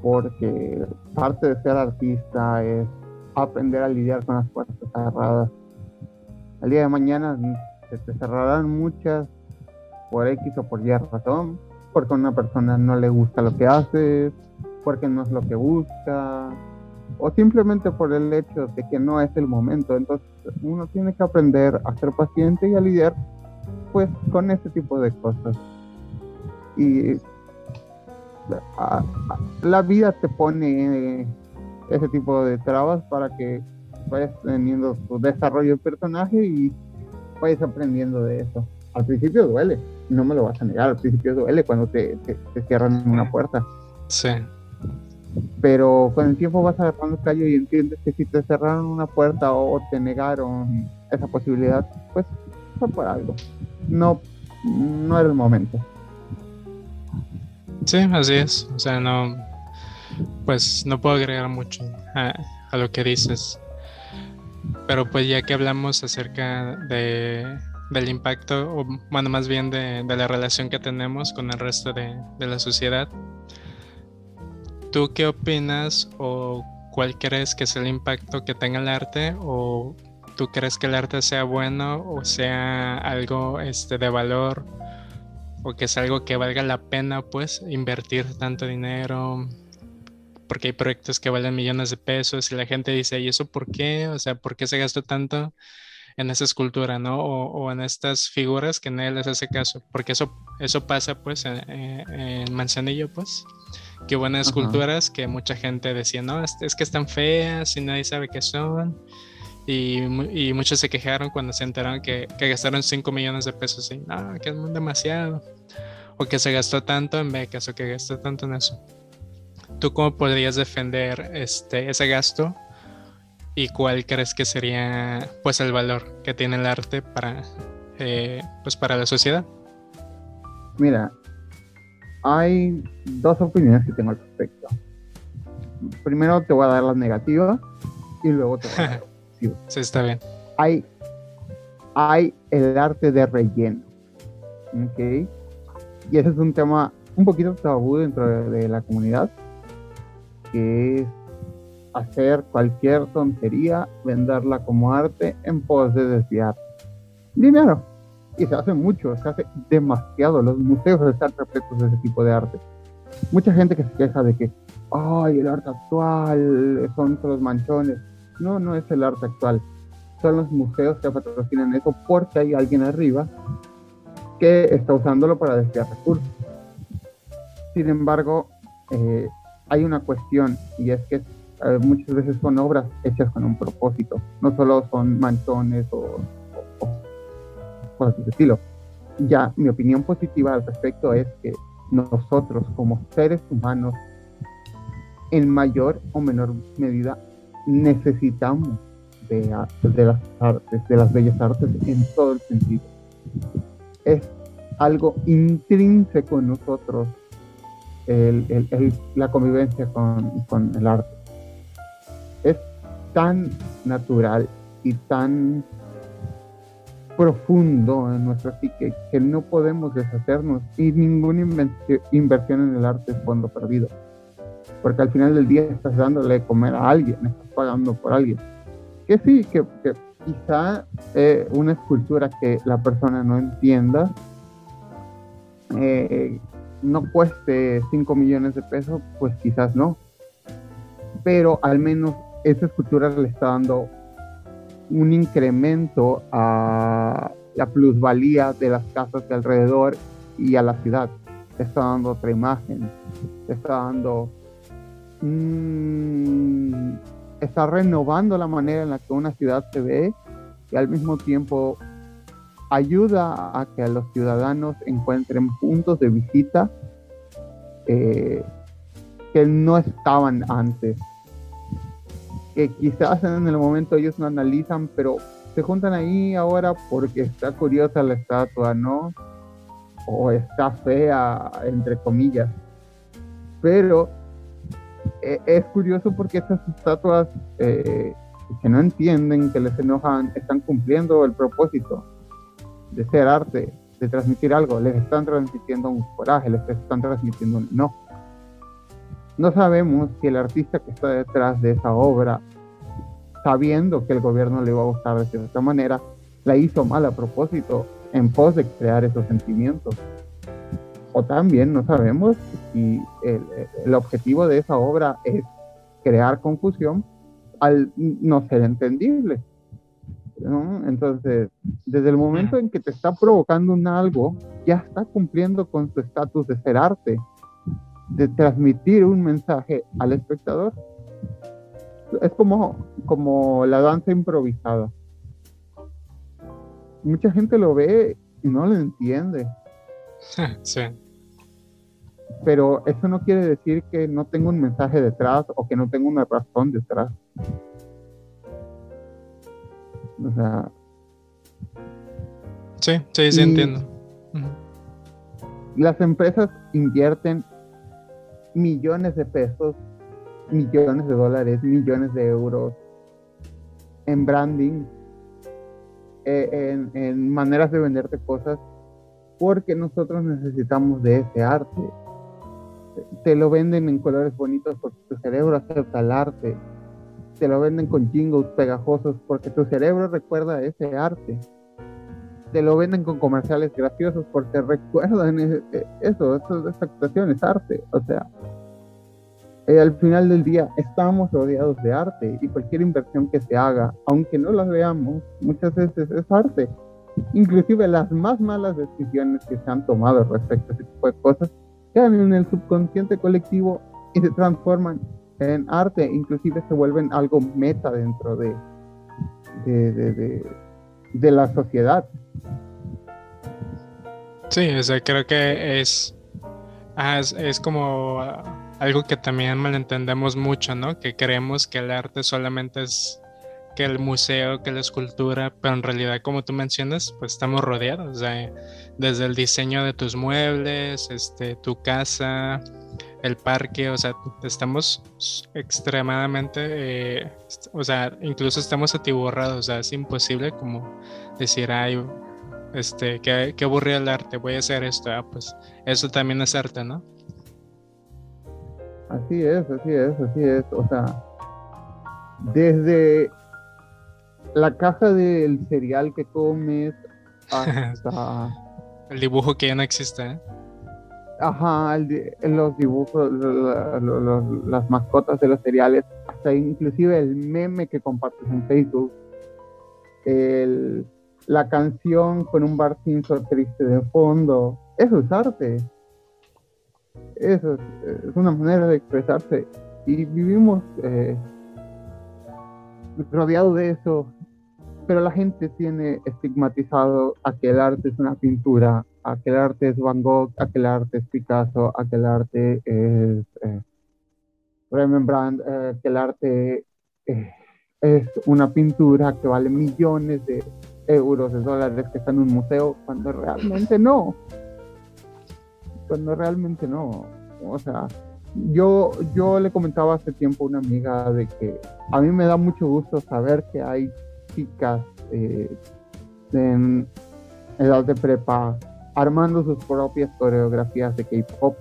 Porque parte de ser artista es aprender a lidiar con las puertas cerradas. El día de mañana se te cerrarán muchas por X o por Y razón, porque a una persona no le gusta lo que haces, porque no es lo que busca, o simplemente por el hecho de que no es el momento. Entonces uno tiene que aprender a ser paciente y a lidiar pues con ese tipo de cosas. Y a- la vida te pone eh, ese tipo de trabas para que vayas teniendo tu desarrollo de personaje y vayas aprendiendo de eso. Al principio duele, no me lo vas a negar, al principio duele cuando te, te- te cierran una puerta. Sí, pero con el tiempo vas agarrando callo y entiendes que si te cerraron una puerta o te negaron esa posibilidad, pues fue por algo. No, no era el momento. Sí, así es. O sea, no, pues no puedo agregar mucho a, lo que dices. Pero pues ya que hablamos acerca de, del impacto, o bueno, más bien de, la relación que tenemos con el resto de, la sociedad, ¿Tú qué opinas o cuál crees que es el impacto que tenga el arte o tú crees que el arte sea bueno o sea algo este, de valor o que es algo que valga la pena pues invertir tanto dinero porque hay proyectos que valen millones de pesos y la gente dice ¿y eso por qué? o sea ¿por qué se gastó tanto en esa escultura no? o, en estas figuras que nadie les hace caso porque eso, eso pasa pues en, en Manzanillo pues Qué buenas esculturas que mucha gente decía, no, es, que están feas y nadie sabe qué son. Y, y, muchos se quejaron cuando se enteraron que, que gastaron 5 millones de pesos y no, que es demasiado. O que se gastó tanto en becas o que gastó tanto en eso. ¿Tú cómo podrías defender este, ese gasto? ¿Y cuál crees que sería pues el valor que tiene el arte para, eh, pues, para la sociedad? Mira, hay dos opiniones que tengo al respecto. Primero te voy a dar las negativas y luego te voy a dar las Sí, está bien. Hay, hay el arte de relleno. ¿Ok? Y ese es un tema un poquito tabú dentro de, la comunidad, que es hacer cualquier tontería, venderla como arte en pos de desviar dinero y se hace mucho, se hace demasiado. Los museos están repletos de ese tipo de arte. Mucha gente que se queja de que, ay, el arte actual son los manchones. No, no es el arte actual. Son los museos que patrocinan eso porque hay alguien arriba que está usándolo para desviar recursos. Sin embargo, eh, hay una cuestión y es que eh, muchas veces son obras hechas con un propósito. No solo son manchones o cosas de ese estilo. Ya, mi opinión positiva al respecto es que nosotros como seres humanos, en mayor o menor medida, necesitamos de, de las artes, de las bellas artes en todo el sentido. Es algo intrínseco en nosotros la convivencia con, con el arte. Es tan natural y tan profundo en nuestra psique que no podemos deshacernos y ninguna inversión en el arte es fondo perdido. Porque al final del día estás dándole de comer a alguien, estás pagando por alguien. Que sí, que, quizá eh, una escultura que la persona no entienda eh, no cueste 5 millones de pesos, pues quizás no. Pero al menos esa escultura le está dando un incremento a la plusvalía de las casas de alrededor y a la ciudad. está dando otra imagen, está dando... Está renovando la manera en la que una ciudad se ve y al mismo tiempo ayuda a que los ciudadanos encuentren puntos de visita eh, que no estaban antes que quizás en el momento ellos no analizan, pero se juntan ahí ahora porque está curiosa la estatua, ¿no? O está fea, entre comillas. Pero e, es curioso porque estas estatuas eh, que no entienden, que les enojan, están cumpliendo el propósito de ser arte, de transmitir algo. Les están transmitiendo un coraje, les están transmitiendo un no no sabemos si el artista que está detrás de esa obra, sabiendo que el gobierno le iba a gustar de cierta manera, la hizo mal a propósito en pos de crear esos sentimientos. O también no sabemos si el, objetivo de esa obra es crear confusión al no ser entendible. Entonces, desde el momento en que te está provocando un algo, ya está cumpliendo con su estatus de ser arte de transmitir un mensaje al espectador. Es como, como la danza improvisada. Mucha gente lo ve y no lo entiende. Sí. pero eso no quiere decir que no tenga un mensaje detrás o que no tenga una razón detrás. O sea. Sí, sí, sí, entiendo. Las empresas invierten millones de pesos, millones de dólares, millones de euros en branding, eh, en maneras de venderte cosas, porque nosotros necesitamos de ese arte te lo venden en colores bonitos porque tu cerebro acepta el arte. Te lo venden con jingles pegajosos porque tu cerebro recuerda ese arte. Te lo venden con comerciales graciosos porque recuerdan e, e, eso, eso esa actuación es arte. O sea, eh, al final del día estamos rodeados de arte y cualquier inversión que se haga, aunque no la veamos, muchas veces es arte. Inclusive las más malas decisiones que se han tomado respecto a ese tipo de cosas quedan en el subconsciente colectivo y se transforman en arte, inclusive se vuelven algo meta dentro de, de, la sociedad. Sí, o sea, creo que es, ah, es, como algo que también malentendemos mucho, ¿no? Que creemos que el arte solamente es que el museo, que la escultura, pero en realidad, como tú mencionas, pues estamos rodeados, desde el diseño de tus muebles, este, tu casa, el parque, o sea, estamos extremadamente, eh, o sea, incluso estamos atiborrados, o sea, es imposible como decir, ay, este, qué, qué aburrido el arte, voy a hacer esto, ah, pues eso también es arte, ¿no? Así es, así es, así es, o sea, desde la caja del cereal que comes hasta... el dibujo que ya no existe. ¿eh? Ajá, los dibujos, las mascotas de los cereales, hasta inclusive el meme que compartes en Facebook, la canción con un bar triste de fondo, eso es arte. Eso es, una manera de expresarse. Y vivimos eh, rodeado de eso pero la gente tiene estigmatizado a que el arte es una pintura, a que el arte es Van Gogh, a que el arte es Picasso, a que el arte es eh, Rembrandt, eh, que el arte eh, es una pintura que vale millones de euros, de dólares, que está en un museo, cuando realmente no. Cuando realmente no. O sea, yo, yo le comentaba hace tiempo a una amiga de que a mí me da mucho gusto saber que hay chicas eh, en edad de prepa armando sus propias coreografías de K-pop.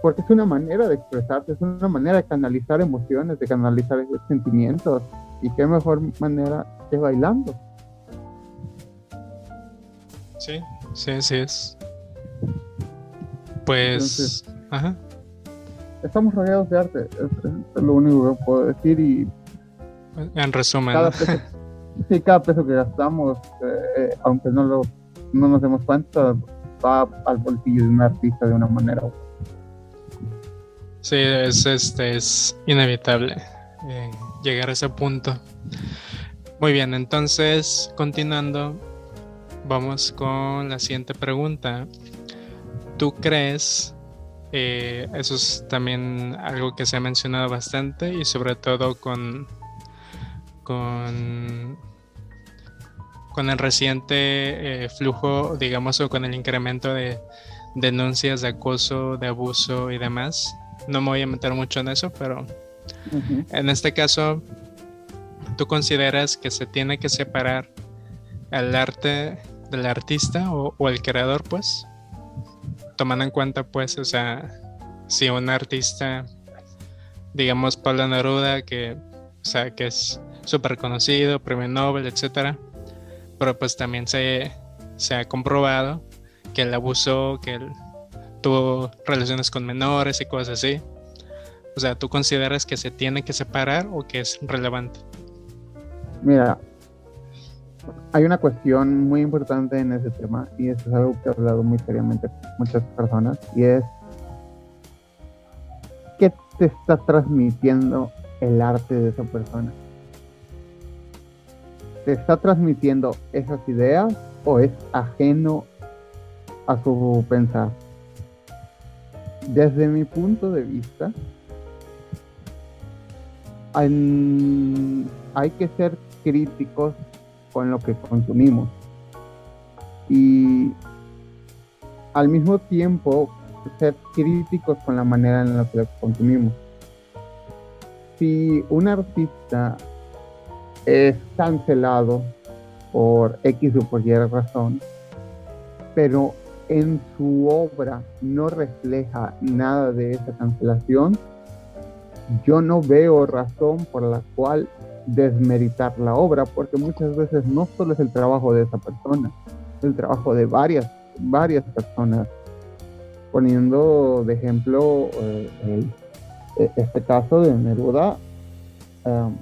Porque es una manera de expresarse, es una manera de canalizar emociones, de canalizar sentimientos. Y qué mejor manera que bailando. Sí, sí, sí es. Pues, ajá. Estamos rodeados de arte, es lo único que puedo decir y en resumen. Cada peso, sí, cada peso que gastamos, eh, aunque no, lo, no nos demos cuenta, va al bolsillo de un artista de una manera Sí, es, este, es inevitable eh, llegar a ese punto. Muy bien, entonces, continuando, vamos con la siguiente pregunta. ¿Tú crees eh, eso es también algo que se ha mencionado bastante y sobre todo con con, con el reciente eh, flujo, digamos, o con el incremento de denuncias de acoso, de abuso y demás. No me voy a meter mucho en eso, pero en este caso, ¿tú consideras que se tiene que separar el arte del artista o, el creador, pues? Tomando en cuenta, pues, o sea, si un artista, digamos, Pablo Neruda, que, o sea, que es súper conocido, premio Nobel, etcétera. Pero pues también se, se ha comprobado que él abusó, que él tuvo relaciones con menores y cosas así. O sea, ¿tú consideras que se tiene que separar o que es relevante? Mira, hay una cuestión muy importante en ese tema y eso es algo que he hablado muy seriamente con muchas personas y es ¿qué te está transmitiendo el arte de esa persona? ¿te está transmitiendo esas ideas o es ajeno a su pensar? desde mi punto de vista, hay que ser críticos con lo que consumimos y al mismo tiempo ser críticos con la manera en la que consumimos. Si un artista es cancelado por X o por Y razón, pero en su obra no refleja nada de esa cancelación, yo no veo razón por la cual desmeritar la obra, porque muchas veces no solo es el trabajo de esa persona, es el trabajo de varias, varias personas. Poniendo de ejemplo eh, e, este caso de Neruda, um,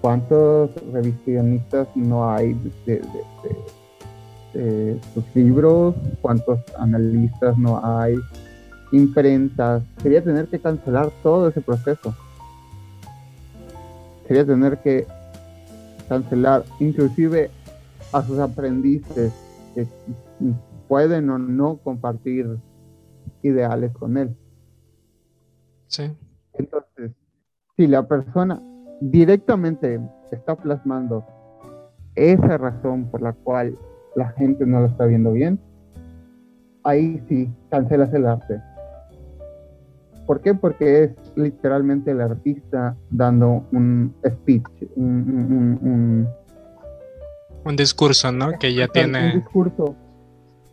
¿cuántos revisionistas no hay de, sus libros? ¿Cuántos analistas no hay? Imprentas. Sería tener que cancelar todo ese proceso. Sería tener que cancelar inclusive a sus aprendices que pueden o no compartir ideales con él. Sí. Entonces, si la persona directamente está plasmando esa razón por la cual la gente no lo está viendo bien, ahí sí, cancelas el arte. ¿Por qué? Porque es literalmente el artista dando un speech, un, un, discurso, ¿no? Que ya tiene... Un discurso.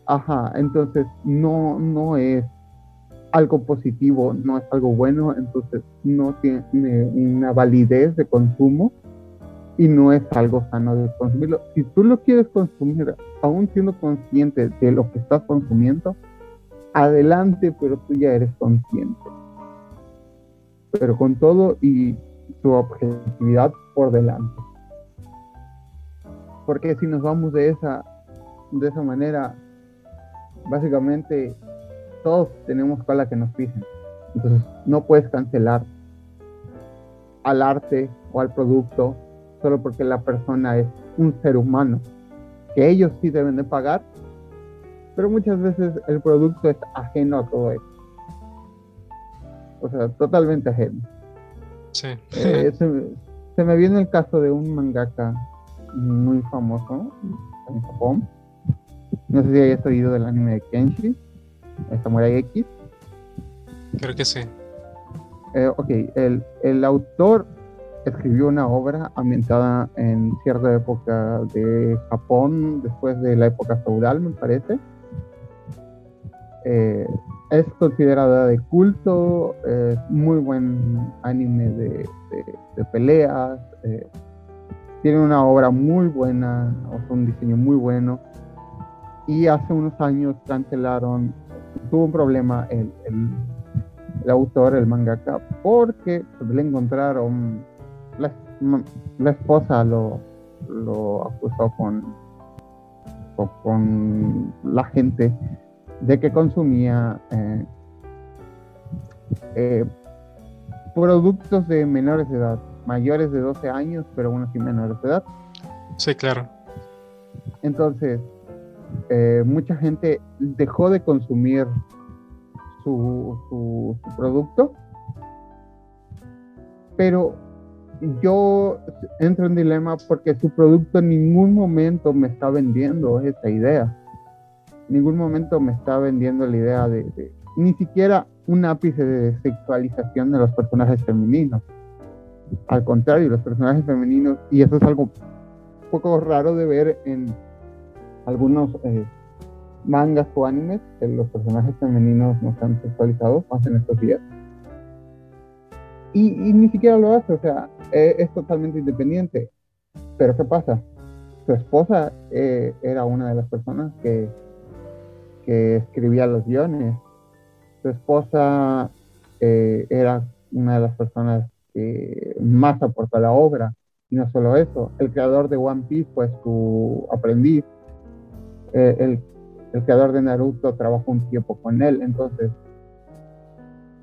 Ajá, entonces no, no es algo positivo, no es algo bueno, entonces no tiene una validez de consumo y no es algo sano de consumirlo. Si tú lo quieres consumir, aún siendo consciente de lo que estás consumiendo, adelante, pero tú ya eres consciente. Pero con todo y tu objetividad por delante. Porque si nos vamos de esa, de esa manera, básicamente todos tenemos cola que nos pisen. Entonces, no puedes cancelar al arte o al producto solo porque la persona es un ser humano, que ellos sí deben de pagar, pero muchas veces el producto es ajeno a todo eso. O sea, totalmente ajeno. Sí. Eh, se, me viene el caso de un mangaka muy famoso en Japón. No sé si hayas oído del anime de Kenshi. Samurai X. Creo que sí. Eh, ok, el, el, autor escribió una obra ambientada en cierta época de Japón, después de la época feudal, me parece. Eh, es considerada de culto, es muy buen anime de, de, peleas, eh, tiene una obra muy buena, o un diseño muy bueno. Y hace unos años cancelaron tuvo un problema el, el, autor, el mangaka, porque le encontraron, la, la esposa lo, lo acusó con, con la gente de que consumía eh, eh, productos de menores de edad, mayores de 12 años, pero aún así menores de edad. Sí, claro. Entonces, eh, mucha gente dejó de consumir su, su, producto, pero yo entro en dilema porque su producto en ningún momento me está vendiendo esa idea. Ningún momento me está vendiendo la idea de, ni siquiera un ápice de sexualización de los personajes femeninos. Al contrario, los personajes femeninos, y eso es algo poco raro de ver en algunos eh, mangas o animes que los personajes femeninos no están sexualizados más en estos días. Y, ni siquiera lo hace, o sea, e, es, totalmente independiente. Pero ¿qué pasa? Su esposa eh, era una de las personas que, que escribía los guiones. Su esposa eh, era una de las personas que más aportó a la obra. Y no solo eso, el creador de One Piece fue su aprendiz eh, el, el, creador de Naruto trabajó un tiempo con él, entonces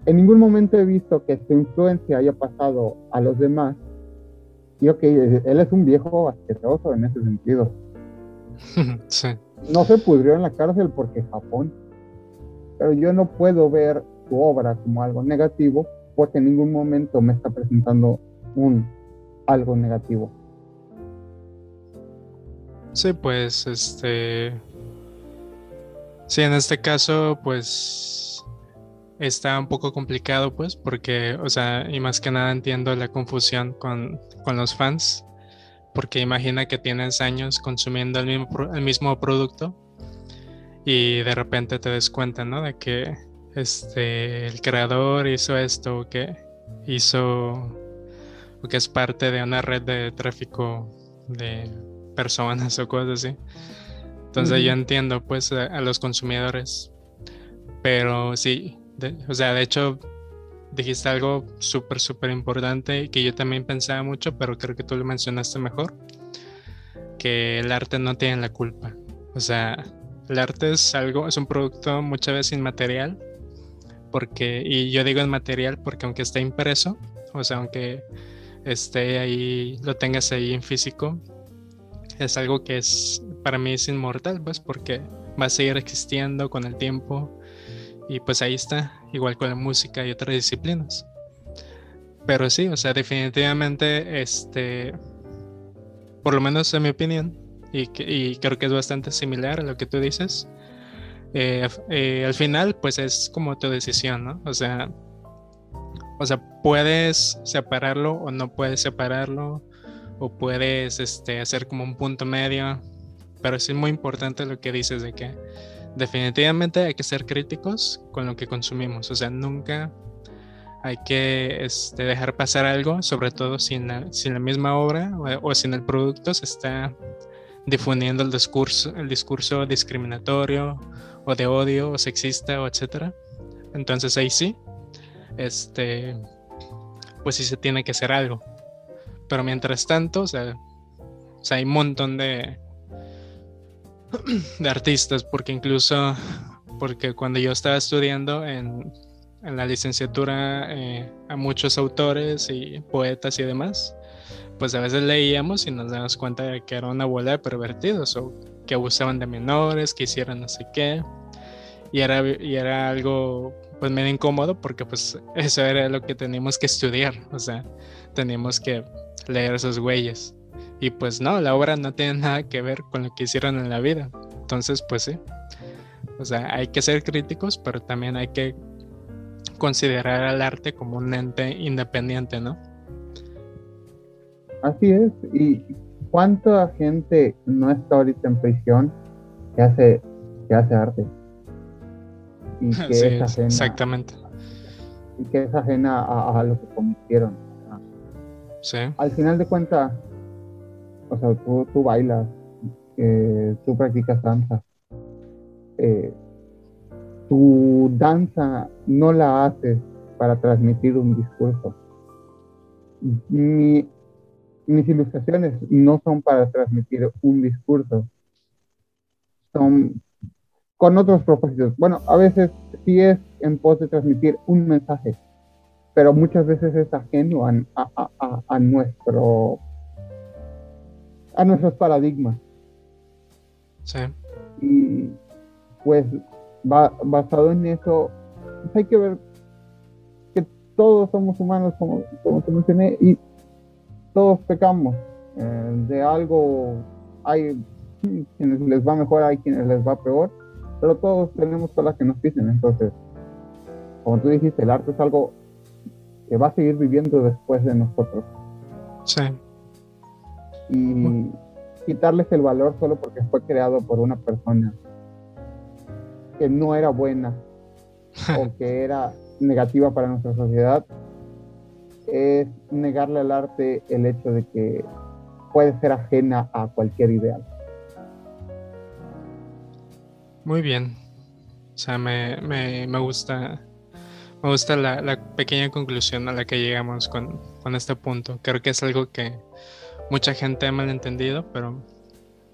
en ningún momento he visto que su influencia haya pasado a los demás. Y ok, él es un viejo asqueroso en ese sentido. Sí. No se pudrió en la cárcel porque Japón. Pero yo no puedo ver su obra como algo negativo, porque en ningún momento me está presentando un algo negativo. Sí, pues este. Sí, en este caso, pues está un poco complicado, pues, porque, o sea, y más que nada entiendo la confusión con, con los fans, porque imagina que tienes años consumiendo el mismo, el mismo producto y de repente te des cuenta, ¿no? De que este, el creador hizo esto, o que hizo, o que es parte de una red de tráfico de personas o cosas así. Entonces yo entiendo pues a, los consumidores, pero sí, o sea, de hecho dijiste algo súper, súper importante que yo también pensaba mucho, pero creo que tú lo mencionaste mejor, que el arte no tiene la culpa. O sea, el arte es algo, es un producto muchas veces inmaterial, porque, y yo digo inmaterial porque aunque esté impreso, o sea, aunque esté ahí, lo tengas ahí en físico, es algo que es, para mí es inmortal, pues, porque va a seguir existiendo con el tiempo, y pues ahí está, igual con la música y otras disciplinas. Pero sí, o sea, definitivamente, este, por lo menos en mi opinión, y, creo que es bastante similar a lo que tú dices. Eh, eh, al final, pues es como tu decisión, ¿no? O sea, o sea, puedes separarlo o no puedes separarlo, o puedes este, hacer como un punto medio, pero sí es muy importante lo que dices de que definitivamente hay que ser críticos con lo que consumimos, o sea, nunca hay que este, dejar pasar algo, sobre todo si la, sin la misma obra o, o sin el producto se está difundiendo el discurso, el discurso discriminatorio o de odio o sexista o etcétera. Entonces ahí sí, este, pues sí se tiene que hacer algo. Pero mientras tanto, o sea, hay un montón de, de artistas, porque incluso, porque cuando yo estaba estudiando en, la licenciatura eh, a muchos autores y poetas y demás, pues a veces leíamos y nos damos cuenta de que era una bola de pervertidos o que abusaban de menores, que hicieran no sé qué. Y era, y era algo pues medio incómodo porque pues eso era lo que teníamos que estudiar, o sea, teníamos que leer esos güeyes. Y pues no, la obra no tiene nada que ver con lo que hicieron en la vida. Entonces, pues sí. O sea, hay que ser críticos, pero también hay que considerar al arte como un ente independiente, ¿no? Así es. ¿Y cuánta gente no está ahorita en prisión que hace, que hace arte? Y que es ajena, exactamente. Y que es ajena a, lo que cometieron. Sí. Al final de cuentas, o sea, tú, bailas, eh, tú practicas danza. Eh, tu danza no la haces para transmitir un discurso. Mi, mis ilustraciones no son para transmitir un discurso, son con otros propósitos. Bueno, a veces sí es en pos de transmitir un mensaje, pero muchas veces es ajeno a, nuestro a nuestros paradigmas. Sí. Y pues basado en eso, pues, hay que ver que todos somos humanos, como, como te mencioné, y todos pecamos. Eh, de algo hay quienes les va mejor, hay quienes les va peor, pero todos tenemos cosas que nos pisen. Entonces, como tú dijiste, el arte es algo que va a seguir viviendo después de nosotros. Sí. Y quitarles el valor solo porque fue creado por una persona que no era buena o que era negativa para nuestra sociedad, es negarle al arte el hecho de que puede ser ajena a cualquier ideal. Muy bien. O sea, me, gusta, me gusta la, pequeña conclusión a la que llegamos con, este punto. Creo que es algo que mucha gente ha malentendido, pero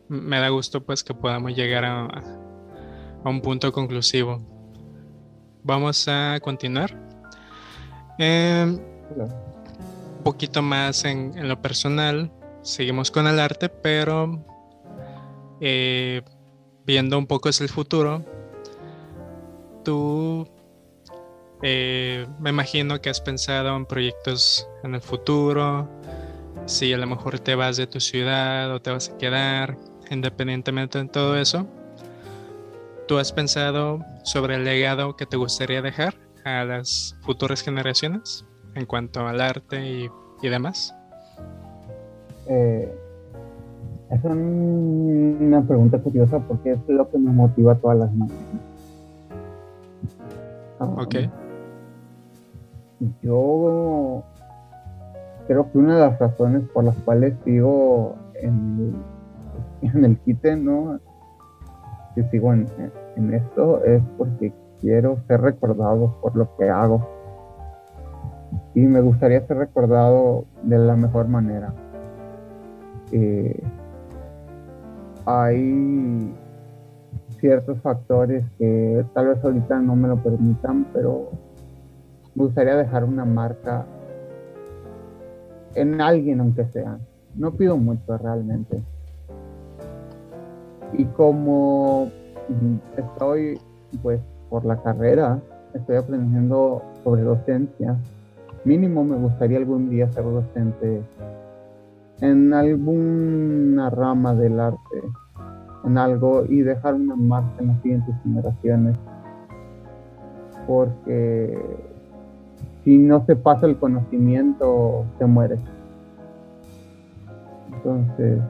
me da gusto pues que podamos llegar a, a un punto conclusivo. Vamos a continuar. Eh, un poquito más en, lo personal, seguimos con el arte, pero eh, viendo un poco hacia el futuro, tú eh, me imagino que has pensado en proyectos en el futuro, si a lo mejor te vas de tu ciudad o te vas a quedar, independientemente de todo eso. ¿Tú has pensado sobre el legado que te gustaría dejar a las futuras generaciones en cuanto al arte y, demás? Eh, es una pregunta curiosa porque es lo que me motiva todas las mañanas. ok. Yo creo que una de las razones por las cuales sigo en, en el quite, ¿no? Que sigo en, esto es porque quiero ser recordado por lo que hago. Y me gustaría ser recordado de la mejor manera. Eh, hay ciertos factores que tal vez ahorita no me lo permitan, pero me gustaría dejar una marca en alguien, aunque sea. No pido mucho realmente. Y como estoy, pues, por la carrera, estoy aprendiendo sobre docencia, mínimo me gustaría algún día ser docente en alguna rama del arte, en algo, y dejar una marca en las siguientes generaciones. Porque si no se pasa el conocimiento, se muere. Entonces,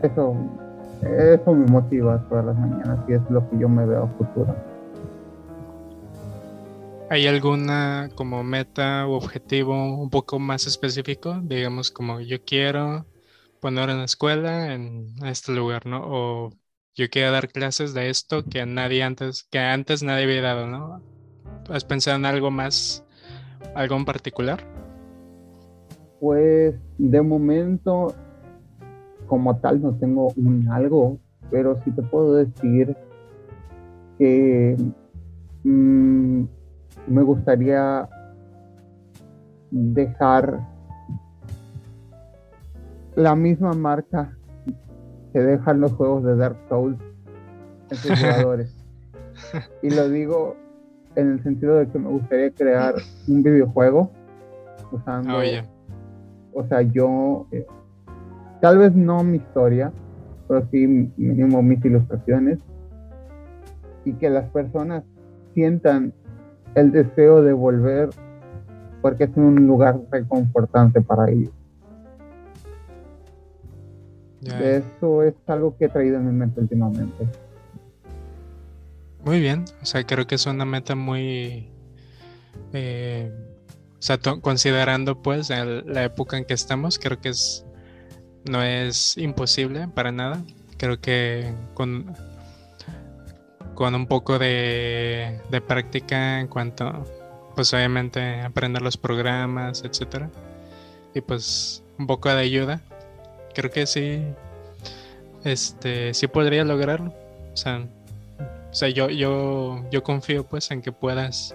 eso, eso me motiva todas las mañanas y es lo que yo me veo a futuro. ¿Hay alguna como meta o objetivo un poco más específico? Digamos como yo quiero poner una escuela en este lugar, ¿no? O yo quiero dar clases de esto que nadie antes, que antes nadie había dado, ¿no? ¿Has pensado en algo más, algo en particular? Pues de momento, como tal, no tengo un algo, pero sí te puedo decir que mm, me gustaría dejar la misma marca que dejan los juegos de Dark Souls en sus jugadores. y lo digo en el sentido de que me gustaría crear un videojuego usando, oh, o sea, yo, eh, tal vez no mi historia, pero sí mínimo mis ilustraciones y que las personas sientan el deseo de volver porque es un lugar reconfortante para ellos. Eso es algo que he traído en mi mente últimamente. Muy bien, o sea, creo que es una meta muy, eh, o sea, considerando pues la época en que estamos, creo que es, no es imposible para nada. Creo que con, con un poco de, de práctica en cuanto, pues obviamente aprender los programas, etcétera, y pues un poco de ayuda, creo que sí, este, sí podría lograrlo. O sea, o sea, yo, yo, yo confío pues en que puedas.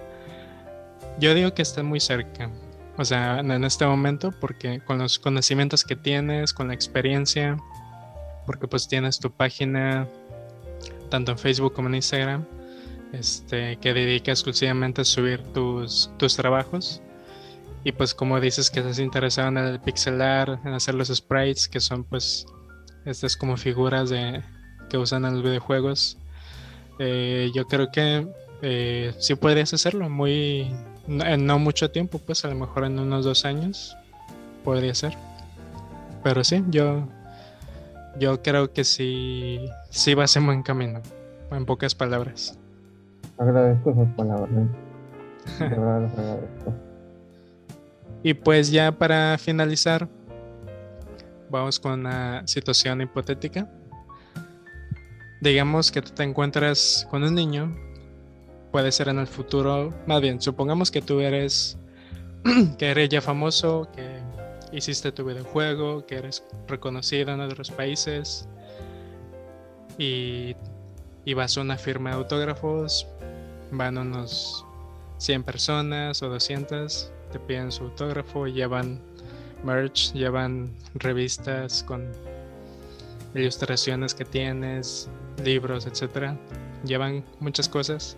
Yo digo que está muy cerca. O sea, en este momento, porque con los conocimientos que tienes, con la experiencia, porque pues tienes tu página tanto en Facebook como en Instagram, este, que dedica exclusivamente a subir tus, tus trabajos. Y pues como dices que estás interesado en el pixelar, en hacer los sprites, que son pues estas como figuras de, que usan en los videojuegos, eh, yo creo que eh, sí podrías hacerlo muy en no mucho tiempo, pues a lo mejor en unos dos años podría ser. Pero sí, yo yo creo que sí, sí vas en buen camino, en pocas palabras. Agradezco esas palabras. Y pues ya para finalizar, vamos con una situación hipotética digamos que tú te encuentras con un niño, puede ser en el futuro, más bien, supongamos que tú eres, que eres ya famoso, que hiciste tu videojuego, que eres reconocido en otros países y, y vas a una firma de autógrafos, van unos 100 personas o 200, te piden su autógrafo, llevan merch, llevan revistas con ilustraciones que tienes, libros, etcétera. Llevan muchas cosas.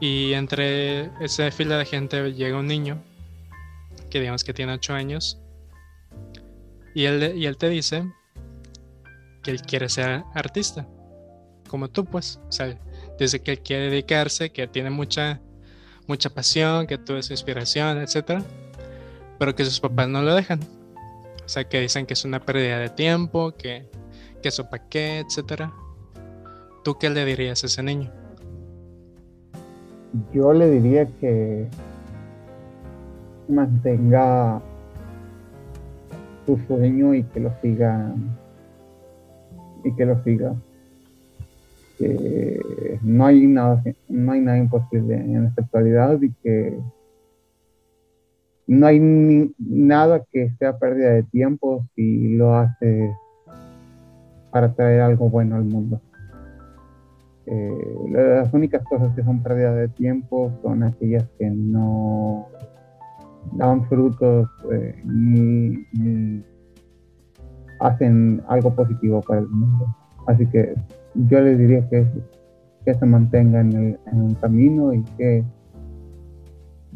Y entre esa fila de gente llega un niño que digamos que tiene 8 años y él, y él te dice que él quiere ser artista, como tú pues, o sea, dice que él quiere dedicarse, que tiene mucha, mucha pasión, que tú es inspiración, etcétera, pero que sus papás no lo dejan. O sea, que dicen que es una pérdida de tiempo, que, que eso para qué, etcétera. ¿Tú qué le dirías a ese niño? Yo le diría que mantenga su sueño y que lo siga y que lo siga que no hay nada no hay nada imposible en esta actualidad y que no hay nada que sea pérdida de tiempo si lo hace para traer algo bueno al mundo eh, las únicas cosas que son pérdida de tiempo son aquellas que no dan frutos eh, ni, hacen algo positivo para el mundo. Así que yo les diría que, que se mantenga en el, en el camino y que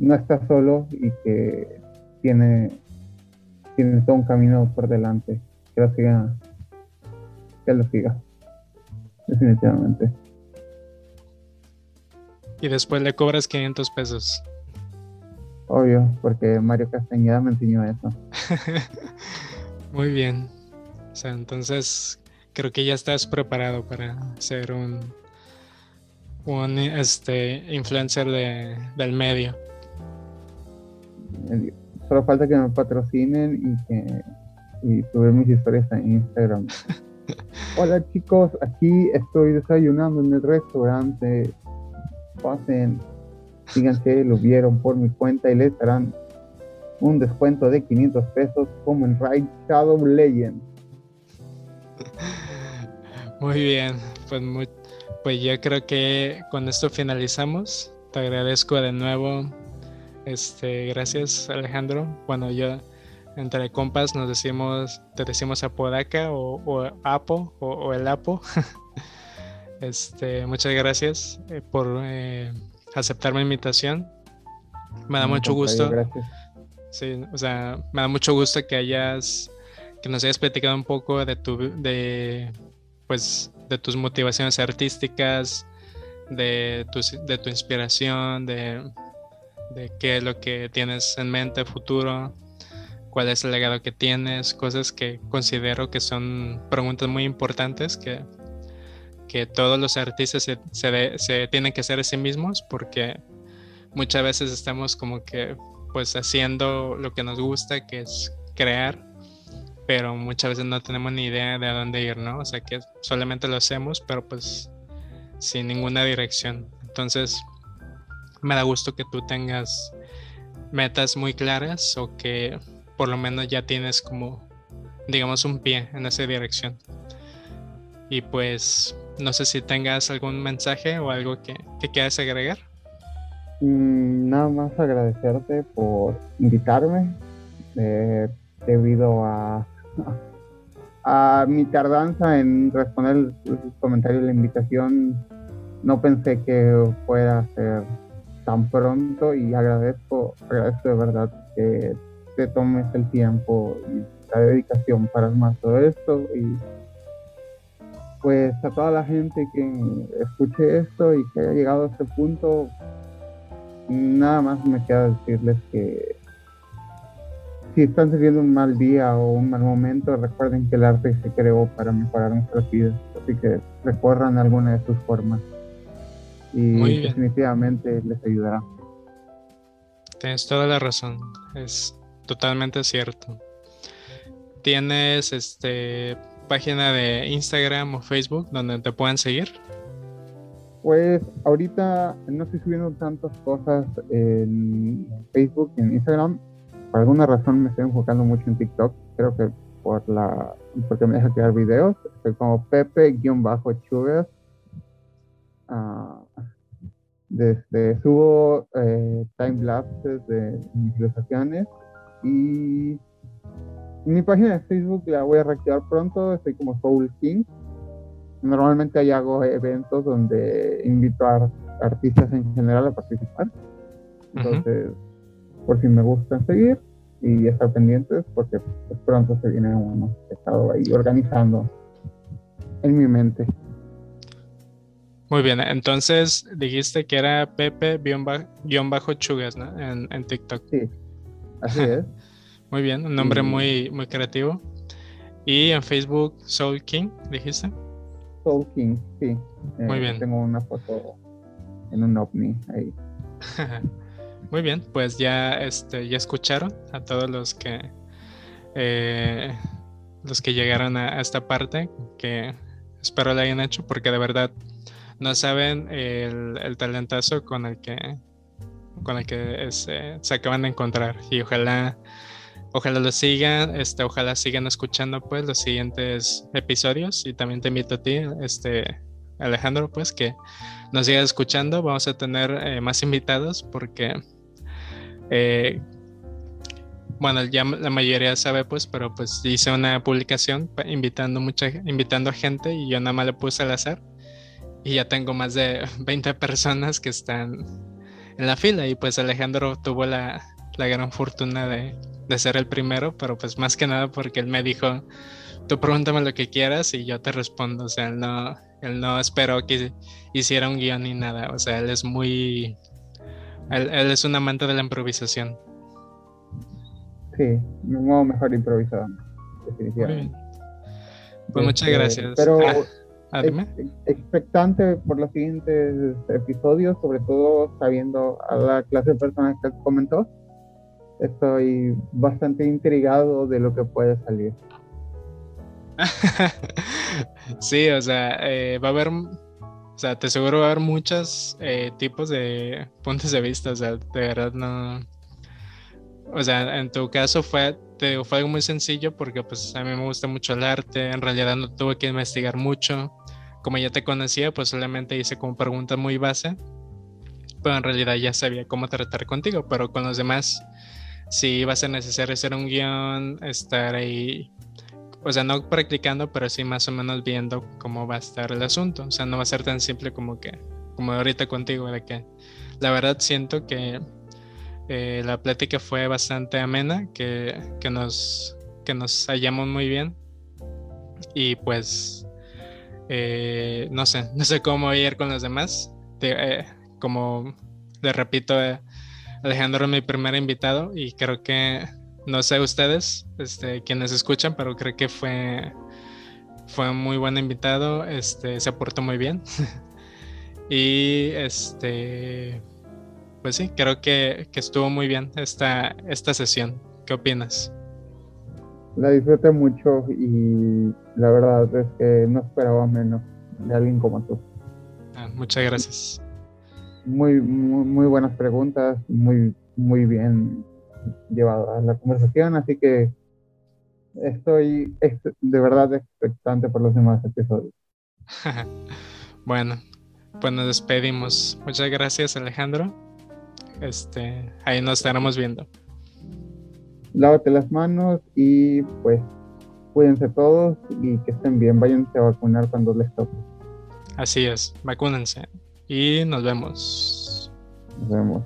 no está solo y que tiene, tiene todo un camino por delante. Que lo siga, que lo siga, definitivamente. Y después le cobras 500 pesos. Obvio, porque Mario Castañeda me enseñó eso. Muy bien. O sea, entonces creo que ya estás preparado para ser un, un este, influencer de, del medio. Solo falta que me patrocinen y que y subir mis historias en Instagram. Hola chicos, aquí estoy desayunando en el restaurante. Pasen Fíjense, lo vieron por mi cuenta y les darán un descuento de 500 pesos como en Raid Shadow Legends. Muy bien, pues, pues yo creo que con esto finalizamos. Te agradezco de nuevo. Este, gracias Alejandro. Bueno, yo entre compas nos decimos, te decimos Apodaca o, o Apo o, el Apo. este, muchas gracias eh, por eh, aceptar mi invitación. Me da mucho gusto. Sí, o sea, me da mucho gusto que hayas, que nos hayas platicado un poco de tu, de, pues, de tus motivaciones artísticas, de tu, de tu inspiración, de, de qué es lo que tienes en mente futuro, cuál es el legado que tienes, cosas que considero que son preguntas muy importantes que que todos los artistas se, se, tienen que ser a sí mismos porque muchas veces estamos como que pues haciendo lo que nos gusta, que es crear, pero muchas veces no tenemos ni idea de a dónde ir, ¿no? O sea que solamente lo hacemos, pero pues sin ninguna dirección. Entonces, me da gusto que tú tengas metas muy claras o que por lo menos ya tienes como, digamos, un pie en esa dirección. Y pues no sé si tengas algún mensaje o algo que, quieras agregar. Mm, nada más agradecerte por invitarme eh, debido a, a mi tardanza en responder el, comentario de la invitación. No pensé que fuera a ser tan pronto y agradezco, agradezco de verdad que te tomes el tiempo y la dedicación para armar todo esto y pues a toda la gente que escuche esto y que haya llegado a este punto, nada más me queda decirles que si están teniendo un mal día o un mal momento, recuerden que el arte se creó para mejorar nuestras vidas, así que recorran alguna de sus formas y definitivamente les ayudará. Tienes toda la razón, es totalmente cierto. Tienes este página de Instagram o Facebook donde te puedan seguir? Pues ahorita no estoy subiendo tantas cosas en Facebook y en Instagram. Por alguna razón me estoy enfocando mucho en TikTok. Creo que por la porque me deja crear videos. Estoy como Pepe-Chugas. Uh, desde subo eh, time lapses de mis ilustraciones y mi página de Facebook la voy a reactivar pronto, estoy como Soul King. Normalmente ahí hago eventos donde invito a artistas en general a participar. Entonces, por si me gustan seguir y estar pendientes, porque pues, pronto se viene uno he estado ahí organizando en mi mente. Muy bien, entonces dijiste que era Pepe-Chugas, ¿no? En, en, TikTok. Sí, así es. Muy bien, un nombre muy, muy creativo. Y en Facebook, Soul King, dijiste. Soul King, sí. Muy eh, bien. Tengo una foto en un ovni ahí. Muy bien, pues ya, este, ya escucharon a todos los que eh, los que llegaron a, esta parte, que espero la hayan hecho, porque de verdad no saben el, talentazo con el que con el que este, se acaban de encontrar. Y ojalá ojalá lo sigan este ojalá sigan escuchando pues los siguientes episodios. Y también te invito a ti este Alejandro pues que nos sigas escuchando. Vamos a tener eh, más invitados porque eh, bueno, ya la mayoría sabe, pues, pero pues hice una publicación invitando mucha, invitando a gente y yo nada más le puse al azar y ya tengo más de 20 personas que están en la fila y pues Alejandro tuvo la, gran fortuna de, ser el primero, pero pues más que nada porque él me dijo, tú pregúntame lo que quieras y yo te respondo, o sea, él no, él no esperó que hiciera un guion ni nada, o sea, él es muy, él, él es un amante de la improvisación. Sí, un mejor improvisado, definitivamente. Pues muchas este, gracias. Pero ah, expectante por los siguientes episodios, sobre todo sabiendo a la clase de personas que comentó. Estoy bastante intrigado de lo que puede salir. sí, o sea, eh, va a haber, o sea, te seguro va a haber muchos eh, tipos de puntos de vista, o sea, de verdad no, o sea, en tu caso fue, te, fue algo muy sencillo porque pues a mí me gusta mucho el arte, en realidad no tuve que investigar mucho, como ya te conocía, pues solamente hice como preguntas muy base, pero en realidad ya sabía cómo tratar contigo, pero con los demás sí iba a ser necesario hacer un guion, estar ahí, o sea, no practicando, pero sí más o menos viendo cómo va a estar el asunto, o sea, no va a ser tan simple como que, como ahorita contigo, de que la verdad siento que eh, la plática fue bastante amena, que, nos, que nos hallamos muy bien. Y pues, eh, no sé, no sé cómo ir con los demás. Eh, como le repito, Alejandro es mi primer invitado y creo que, no sé ustedes, este, quienes escuchan, pero creo que fue, fue un muy buen invitado, este, se aportó muy bien. y este pues sí, creo que, estuvo muy bien esta, esta sesión. ¿Qué opinas? La disfruté mucho y la verdad es que no esperaba menos de alguien como tú. Ah, muchas gracias. Muy, muy, buenas preguntas, muy, muy bien llevada la conversación, así que estoy de verdad expectante por los demás episodios. bueno, pues nos despedimos. Muchas gracias Alejandro este, ahí nos estaremos viendo. Lávate las manos y pues cuídense todos y que estén bien. Váyanse a vacunar cuando les toque. Así es, vacúnense y nos vemos. Nos vemos.